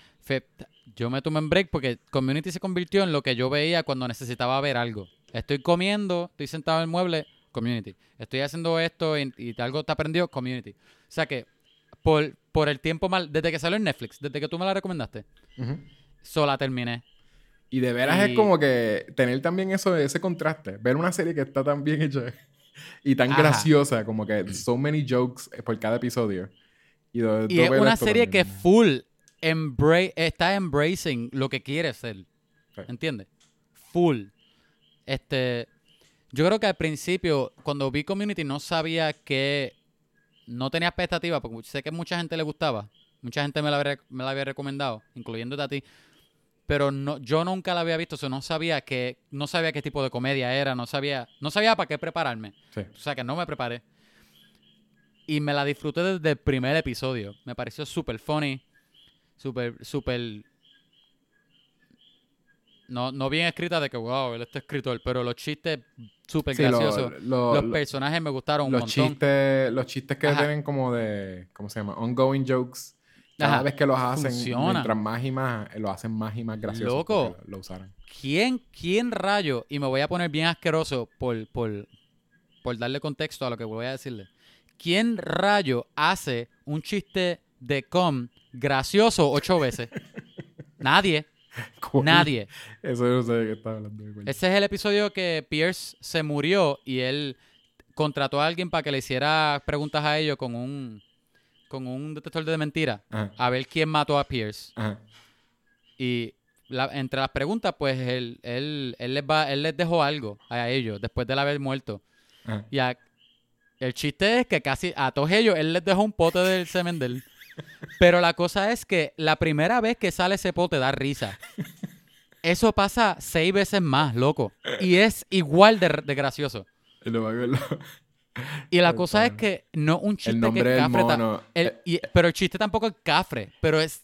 Yo me tomé un break porque Community se convirtió en lo que yo veía cuando necesitaba ver algo. Estoy comiendo, estoy sentado en el mueble, Community. Estoy haciendo esto y, y algo te aprendió, Community. O sea que por, por el tiempo mal. Desde que salió en Netflix, desde que tú me la recomendaste. Ujú. Sola terminé. Y de veras Y- es como que tener también eso, ese contraste. Ver una serie que está tan bien hecha y tan Ajá. graciosa, como que so many jokes por cada episodio. Y, Y es una serie que también. full embra- está embracing lo que quiere ser. Sí. ¿Entiendes? Full. Este. Yo creo que al principio, cuando vi Community, no sabía que. No tenía expectativa, porque sé que mucha gente le gustaba. Mucha gente me la había, me la había recomendado, incluyéndote a ti. Pero no, yo nunca la había visto, o sea, no sabía que, no sabía qué tipo de comedia era, no sabía, no sabía para qué prepararme. Sí. O sea que no me preparé. Y me la disfruté desde el primer episodio. Me pareció súper funny. Súper, súper... No, no bien escrita de que, wow, él está escritor. Pero los chistes súper Sí, graciosos. lo- los lo- personajes me gustaron un los montón. chistes, los chistes que Ajá. tienen como de, ¿cómo se llama? Ongoing jokes. Cada Ajá. vez que los hacen, Funciona. mientras más y más, eh, lo hacen más y más graciosos. Loco. lo usaron. ¿Quién, ¿Quién rayo? Y me voy a poner bien asqueroso por, por, por darle contexto a lo que voy a decirle. ¿Quién rayo hace un chiste de com gracioso ocho veces? Nadie. ¿Cuál? Nadie. Eso no sé de qué estaba hablando. Ese es el episodio que Pierce se murió y él contrató a alguien para que le hiciera preguntas a ellos con un con un detector de mentiras Ajá, a ver quién mató a Pierce. ajá. Y la- entre las preguntas, pues él, él, él, les va, él les dejó algo a ellos después de haber muerto. ajá. Y a- el chiste es que casi a todos ellos él les dejó un pote del semen de él. Pero la cosa es que la primera vez que sale ese pote da risa. Eso pasa seis veces más, loco. Y es igual de, de gracioso. Y lo- lo- Y la cosa es que no un chiste el que nombre es del cafre. ta- mono. el- eh, y- pero el chiste tampoco es cafre. Pero es.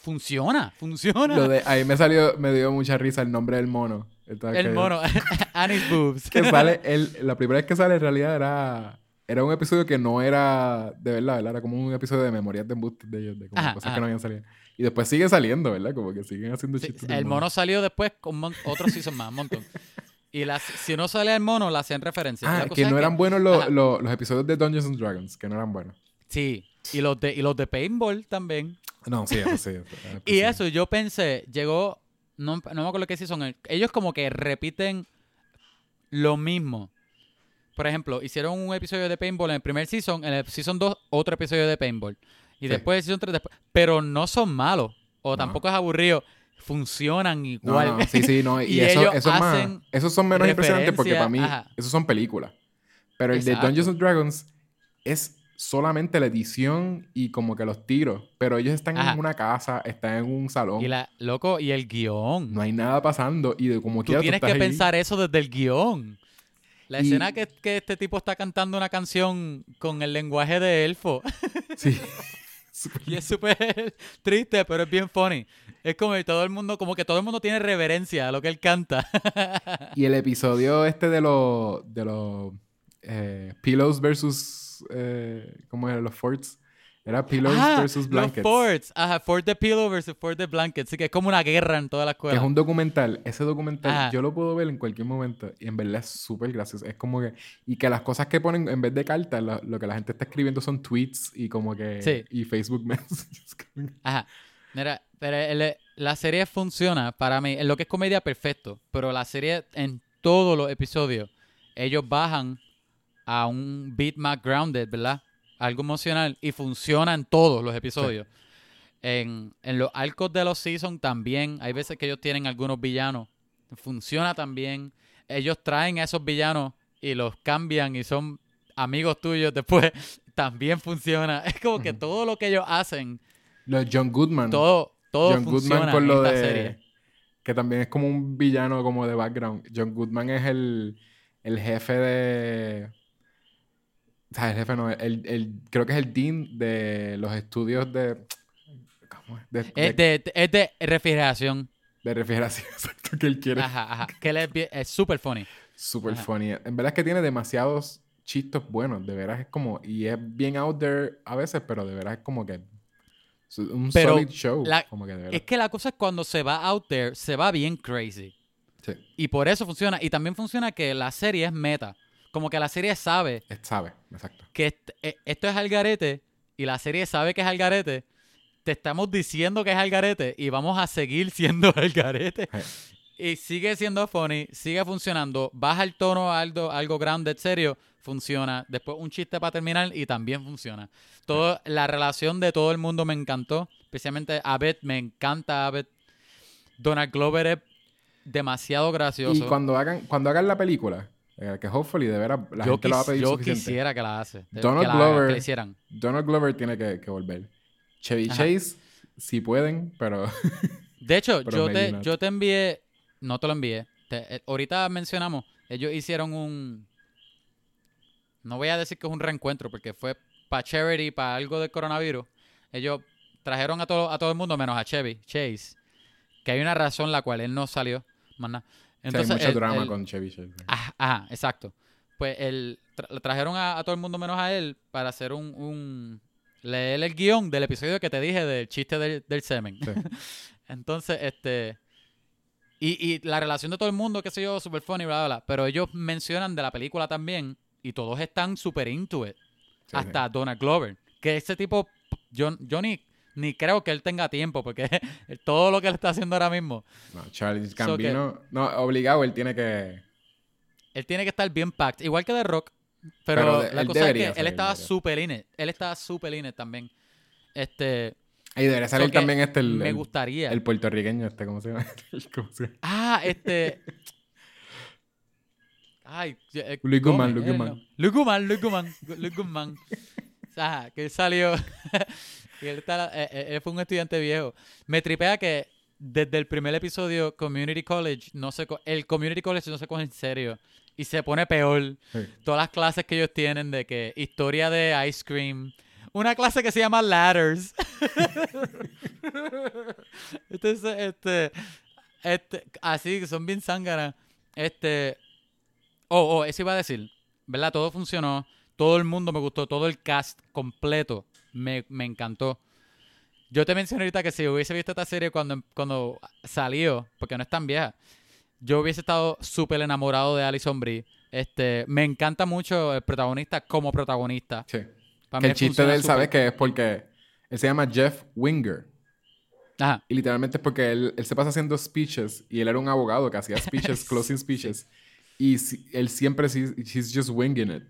Funciona, funciona. lo de, ahí me salió, me dio mucha risa el nombre del mono. El que- mono. Annie's boobs. Que sale, él, la primera vez que sale en realidad era, era un episodio que no era de verdad, ¿verdad? Era como un episodio de memorias de embustes de ellos, de como Ajá, cosas ajá. que no habían salido. Y después sigue saliendo, ¿verdad? Como que siguen haciendo Sí, chistes. el mono salió después con otros season más, un montón. Y las, si no sale el mono, le hacían referencia. Ah, La que no eran buenos los, los, los episodios de Dungeons and Dragons, que no eran buenos. Sí, y los de, y los de Paintball también. No, sí, eso sí. eso, Y eso, yo pensé, llegó, no, no me acuerdo qué season, ellos como que repiten lo mismo. Por ejemplo, hicieron un episodio de Paintball en el primer season, en el season 2 otro episodio de Paintball. Y Sí. después el season 3, después, pero no son malos, o No. tampoco es aburrido, funcionan igual. no, sí, sí, no. Y, Y eso, ellos eso es más. hacen Esos son menos impresionantes porque para mí, ajá. esos son películas. Pero el Exacto. de Dungeons and Dragons es solamente la edición y como que los tiros. Pero ellos están Ajá. en una casa, están en un salón. Y la, loco, y el guion. No hay nada pasando. Y de como Tú tienes estás que pensar eso desde el guion. La Y- escena que, que este tipo está cantando una canción con el lenguaje de elfo. Sí. y es súper triste, pero es bien funny. Es como que todo el mundo, como que todo el mundo tiene reverencia a lo que él canta. y el episodio este de los de los eh, Pillows versus eh, ¿cómo era? Los forts. Era Pillows Ah, versus los Blankets. forts. Ajá, Fort the Pillow versus Fort the Blanket. Así que es como una guerra en toda la escuela. es un documental. Ese documental Ajá. yo lo puedo ver en cualquier momento. Y en verdad es súper gracioso. Es como que... Y que las cosas que ponen en vez de cartas, lo, lo que la gente está escribiendo son tweets y como que... Sí. Y Facebook Messages. Ajá. Mira, pero el- la serie funciona para mí. En lo que es comedia, perfecto. Pero la serie, en todos los episodios, ellos bajan a un beat más grounded, ¿verdad? Algo emocional. Y funciona en todos los episodios. En, en los arcos de los seasons también. Hay veces que ellos tienen algunos villanos. Funciona también. Ellos traen a esos villanos y los cambian y son amigos tuyos después. También funciona. Es como que todo lo que ellos hacen Los John Goodman. todo, todo John funciona Goodman con en lo esta de... serie. Que también es como un villano como de background. John Goodman es el, el jefe de... O sea, el jefe no, el, el- creo que es el dean de los estudios de... ¿Cómo es? De, de, Es de, es de refrigeración. de refrigeración, exacto, que él quiere. Ajá, ajá. Que él es, es súper funny. Super Ajá. funny. En verdad es que tiene demasiados chistes buenos. De veras es como... Y es bien out there a veces, pero de veras es como que... Un Pero solid show. la- como que de veras. Es que la cosa es cuando se va out there, se va bien crazy. Sí, Y por eso funciona. Y también funciona que la serie es meta. Como que la serie sabe sabe, exacto. que est- eh, esto es al garete y la serie sabe que es Algarete, te estamos diciendo que es Algarete y vamos a seguir siendo Algarete. Y sigue siendo funny, sigue funcionando, baja el tono a algo, algo grande, serio, funciona. Después un chiste para terminar y también funciona. Todo, la relación de todo el mundo me encantó, especialmente Abed, me encanta Abed. Donald Glover es demasiado gracioso. Y cuando hagan, cuando hagan la película, eh, que hopefully de veras la yo gente lo va a pedir yo suficiente. quisiera que la hace. Donald que la- Glover- que la hicieran. Donald Glover tiene que, que volver. Chevy Ajá. Chase, si pueden, pero De hecho, Pero yo te, yo te envié, no te lo envié. te- eh, ahorita mencionamos, ellos hicieron un, no voy a decir que es un reencuentro, porque fue para charity, para algo del coronavirus. Ellos trajeron a todo, a todo el mundo menos a Chevy, Chase, que hay una razón la cual él no salió, más nada. Hay mucho el- drama el- con Chevy Chase. Ajá, ajá, exacto. Pues el, tra- trajeron a, a todo el mundo menos a él para hacer un, un- leer el guion del episodio que te dije del chiste del, del semen. Sí. Entonces, este. Y, y la relación de todo el mundo, qué sé yo, super funny, bla, bla, bla. Pero ellos mencionan de la película también y todos están super into it. Sí, hasta Donald Glover. Que ese tipo, yo ni, creo que él tenga tiempo porque todo lo que él está haciendo ahora mismo. No, Charlie que- Gambino, no, obligado, él tiene que... él tiene que estar bien packed. Igual que The Rock. Pero, Pero de- la cosa es que él estaba super in it. Él estaba super in it también. Este, Ahí debería salir So también este, el, me gustaría. el puertorriqueño este, ¿cómo se llama? ¿Cómo se llama? Ah, este. Ay, eh, Luis Guzmán, Luis Guzmán. Luis Guzmán, Luis Guzmán, Gu- Luis Guzmán. Ajá, que él salió. Y él, está- eh, eh, él fue un estudiante viejo. Me tripea que desde el primer episodio, Community College, no se co- el Community College no se coge en serio. Y se pone peor. Sí. Todas las clases que ellos tienen de que historia de ice cream. Una clase que se llama Ladders. Entonces, este, este, así que son bien zánganas. Este, oh, oh, eso iba a decir, ¿verdad? Todo funcionó, todo el mundo me gustó, todo el cast completo me, me encantó. Yo te mencioné ahorita que si hubiese visto esta serie cuando, cuando salió, porque no es tan vieja, yo hubiese estado súper enamorado de Alison Brie. Este, me encanta mucho el protagonista como protagonista. Sí. Para Que el chiste de él. ¿sabes qué? Es porque él se llama Jeff Winger. Ajá. Y literalmente es porque él, él se pasa haciendo speeches y él era un abogado que hacía speeches, closing speeches. Y si- él siempre, sí- he's just winging it.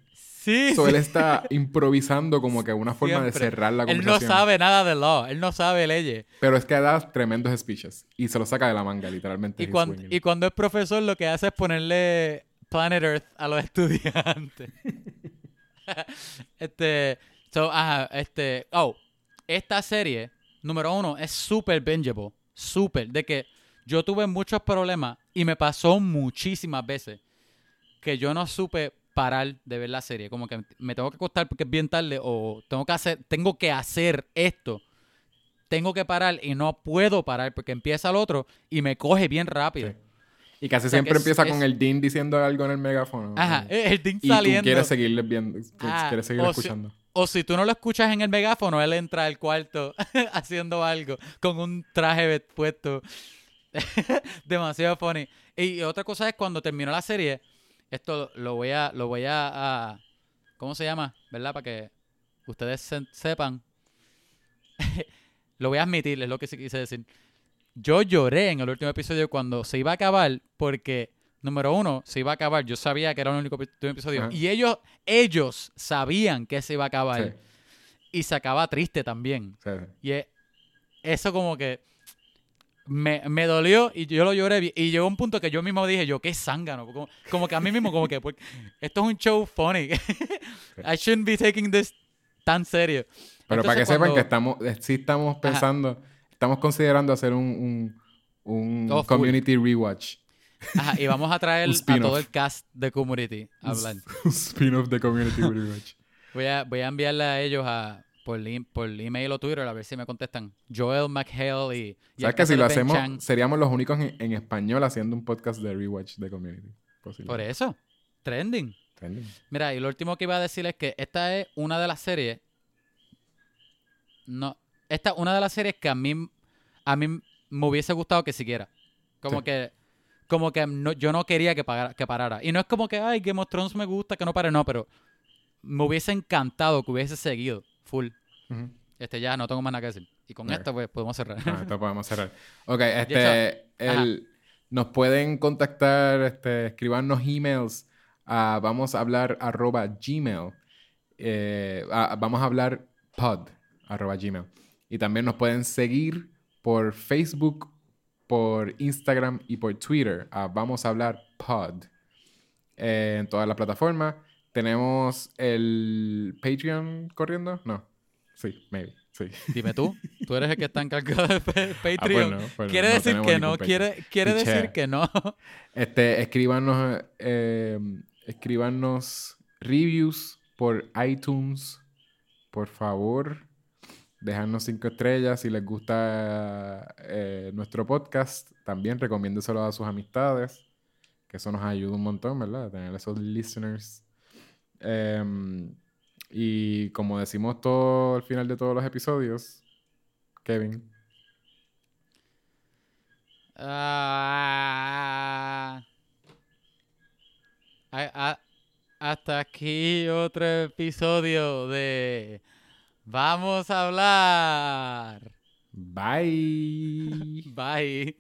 Sí, So él está improvisando como que una forma de cerrar la Él conversación. no sabe nada de law, él no sabe leyes. Pero es que da tremendos speeches y se los saca de la manga, literalmente. Y cuando, y cuando es profesor, lo que hace es ponerle Planet Earth a los estudiantes. este, so, ajá, este, oh, esta serie, número uno, es súper bingeable. Súper. De que yo tuve muchos problemas y me pasó muchísimas veces que yo no supe parar de ver la serie. Como que me tengo que acostar porque es bien tarde o tengo que hacer, tengo que hacer esto. Tengo que parar y no puedo parar porque empieza el otro y me coge bien rápido. Sí. Y casi O sea, que siempre empieza es- con el Dean diciendo algo en el megáfono. Ajá, el Dean Y saliendo. tú quieres seguirle viendo, Ah, quieres seguir si- escuchando. O si tú no lo escuchas en el megáfono, él entra al cuarto haciendo algo con un traje puesto. Demasiado funny. Y otra cosa es cuando terminó la serie, esto lo voy a, lo voy a, a- ¿cómo se llama? ¿Verdad? Para que ustedes se- sepan. lo voy a admitir, es lo que quise decir. Yo lloré en el último episodio cuando se iba a acabar porque, número uno, se iba a acabar. Yo sabía que era el único episodio. Ajá. Y ellos, ellos sabían que se iba a acabar. Sí, Y se acaba triste también. sí. Y es- eso como que me, me dolió y yo lo lloré. Y llegó un punto que yo mismo dije, yo, qué zángano. Como, como que a mí mismo, como que, pues, esto es un show funny. I shouldn't be taking this tan serio. Pero para que sepan que estamos, eh, sí estamos pensando, estamos considerando hacer un, un, un Oh, full. community rewatch. Ajá, y vamos a traer a todo el cast de Community a hablar. Un spin-off de community rewatch. Voy a, voy a enviarle a ellos a, por, por email o Twitter a ver si me contestan. Joel McHale y... ¿Sabes que si lo Ben hacemos, Chang. seríamos los únicos en, en español haciendo un podcast de rewatch de community? Posible. Por eso, trending. Trending. Mira, y lo último que iba a decir es que esta es una de las series. No, esta es una de las series que a mí, a mí me hubiese gustado que siguiera. Como Sí. que, como que no- yo no quería que, pagara- que parara. Y no es como que, ay, Game of Thrones me gusta, que no pare, no, pero me hubiese encantado que hubiese seguido full. Este ya no tengo más nada que decir. Y con esto pues podemos cerrar. Esto podemos cerrar. Ok, este, el, nos pueden contactar, este, escribannos emails a vamos a hablar arroba gmail. Eh, a- vamos a hablar pod arroba gmail. Y también nos pueden seguir por Facebook, por Instagram y por Twitter a vamos a hablar pod. Eh, en todas las plataformas. Tenemos el Patreon corriendo. No. Sí, maybe. Sí. Dime tú, tú eres el que está encargado de pa- Ah, pues Patreon. no, pues quiere no decir que no, quiere, quiere decir que no. Este, escríbanos, eh, escríbanos reviews por iTunes, por favor. Dejarnos cinco estrellas si les gusta eh, nuestro podcast. También recomiéndeselo a sus amistades, que eso nos ayuda un montón, ¿verdad? Tener esos listeners. Em, y como decimos todo al final de todos los episodios, Kevin, a- hasta aquí otro episodio de Vamos a hablar. bye. Bye.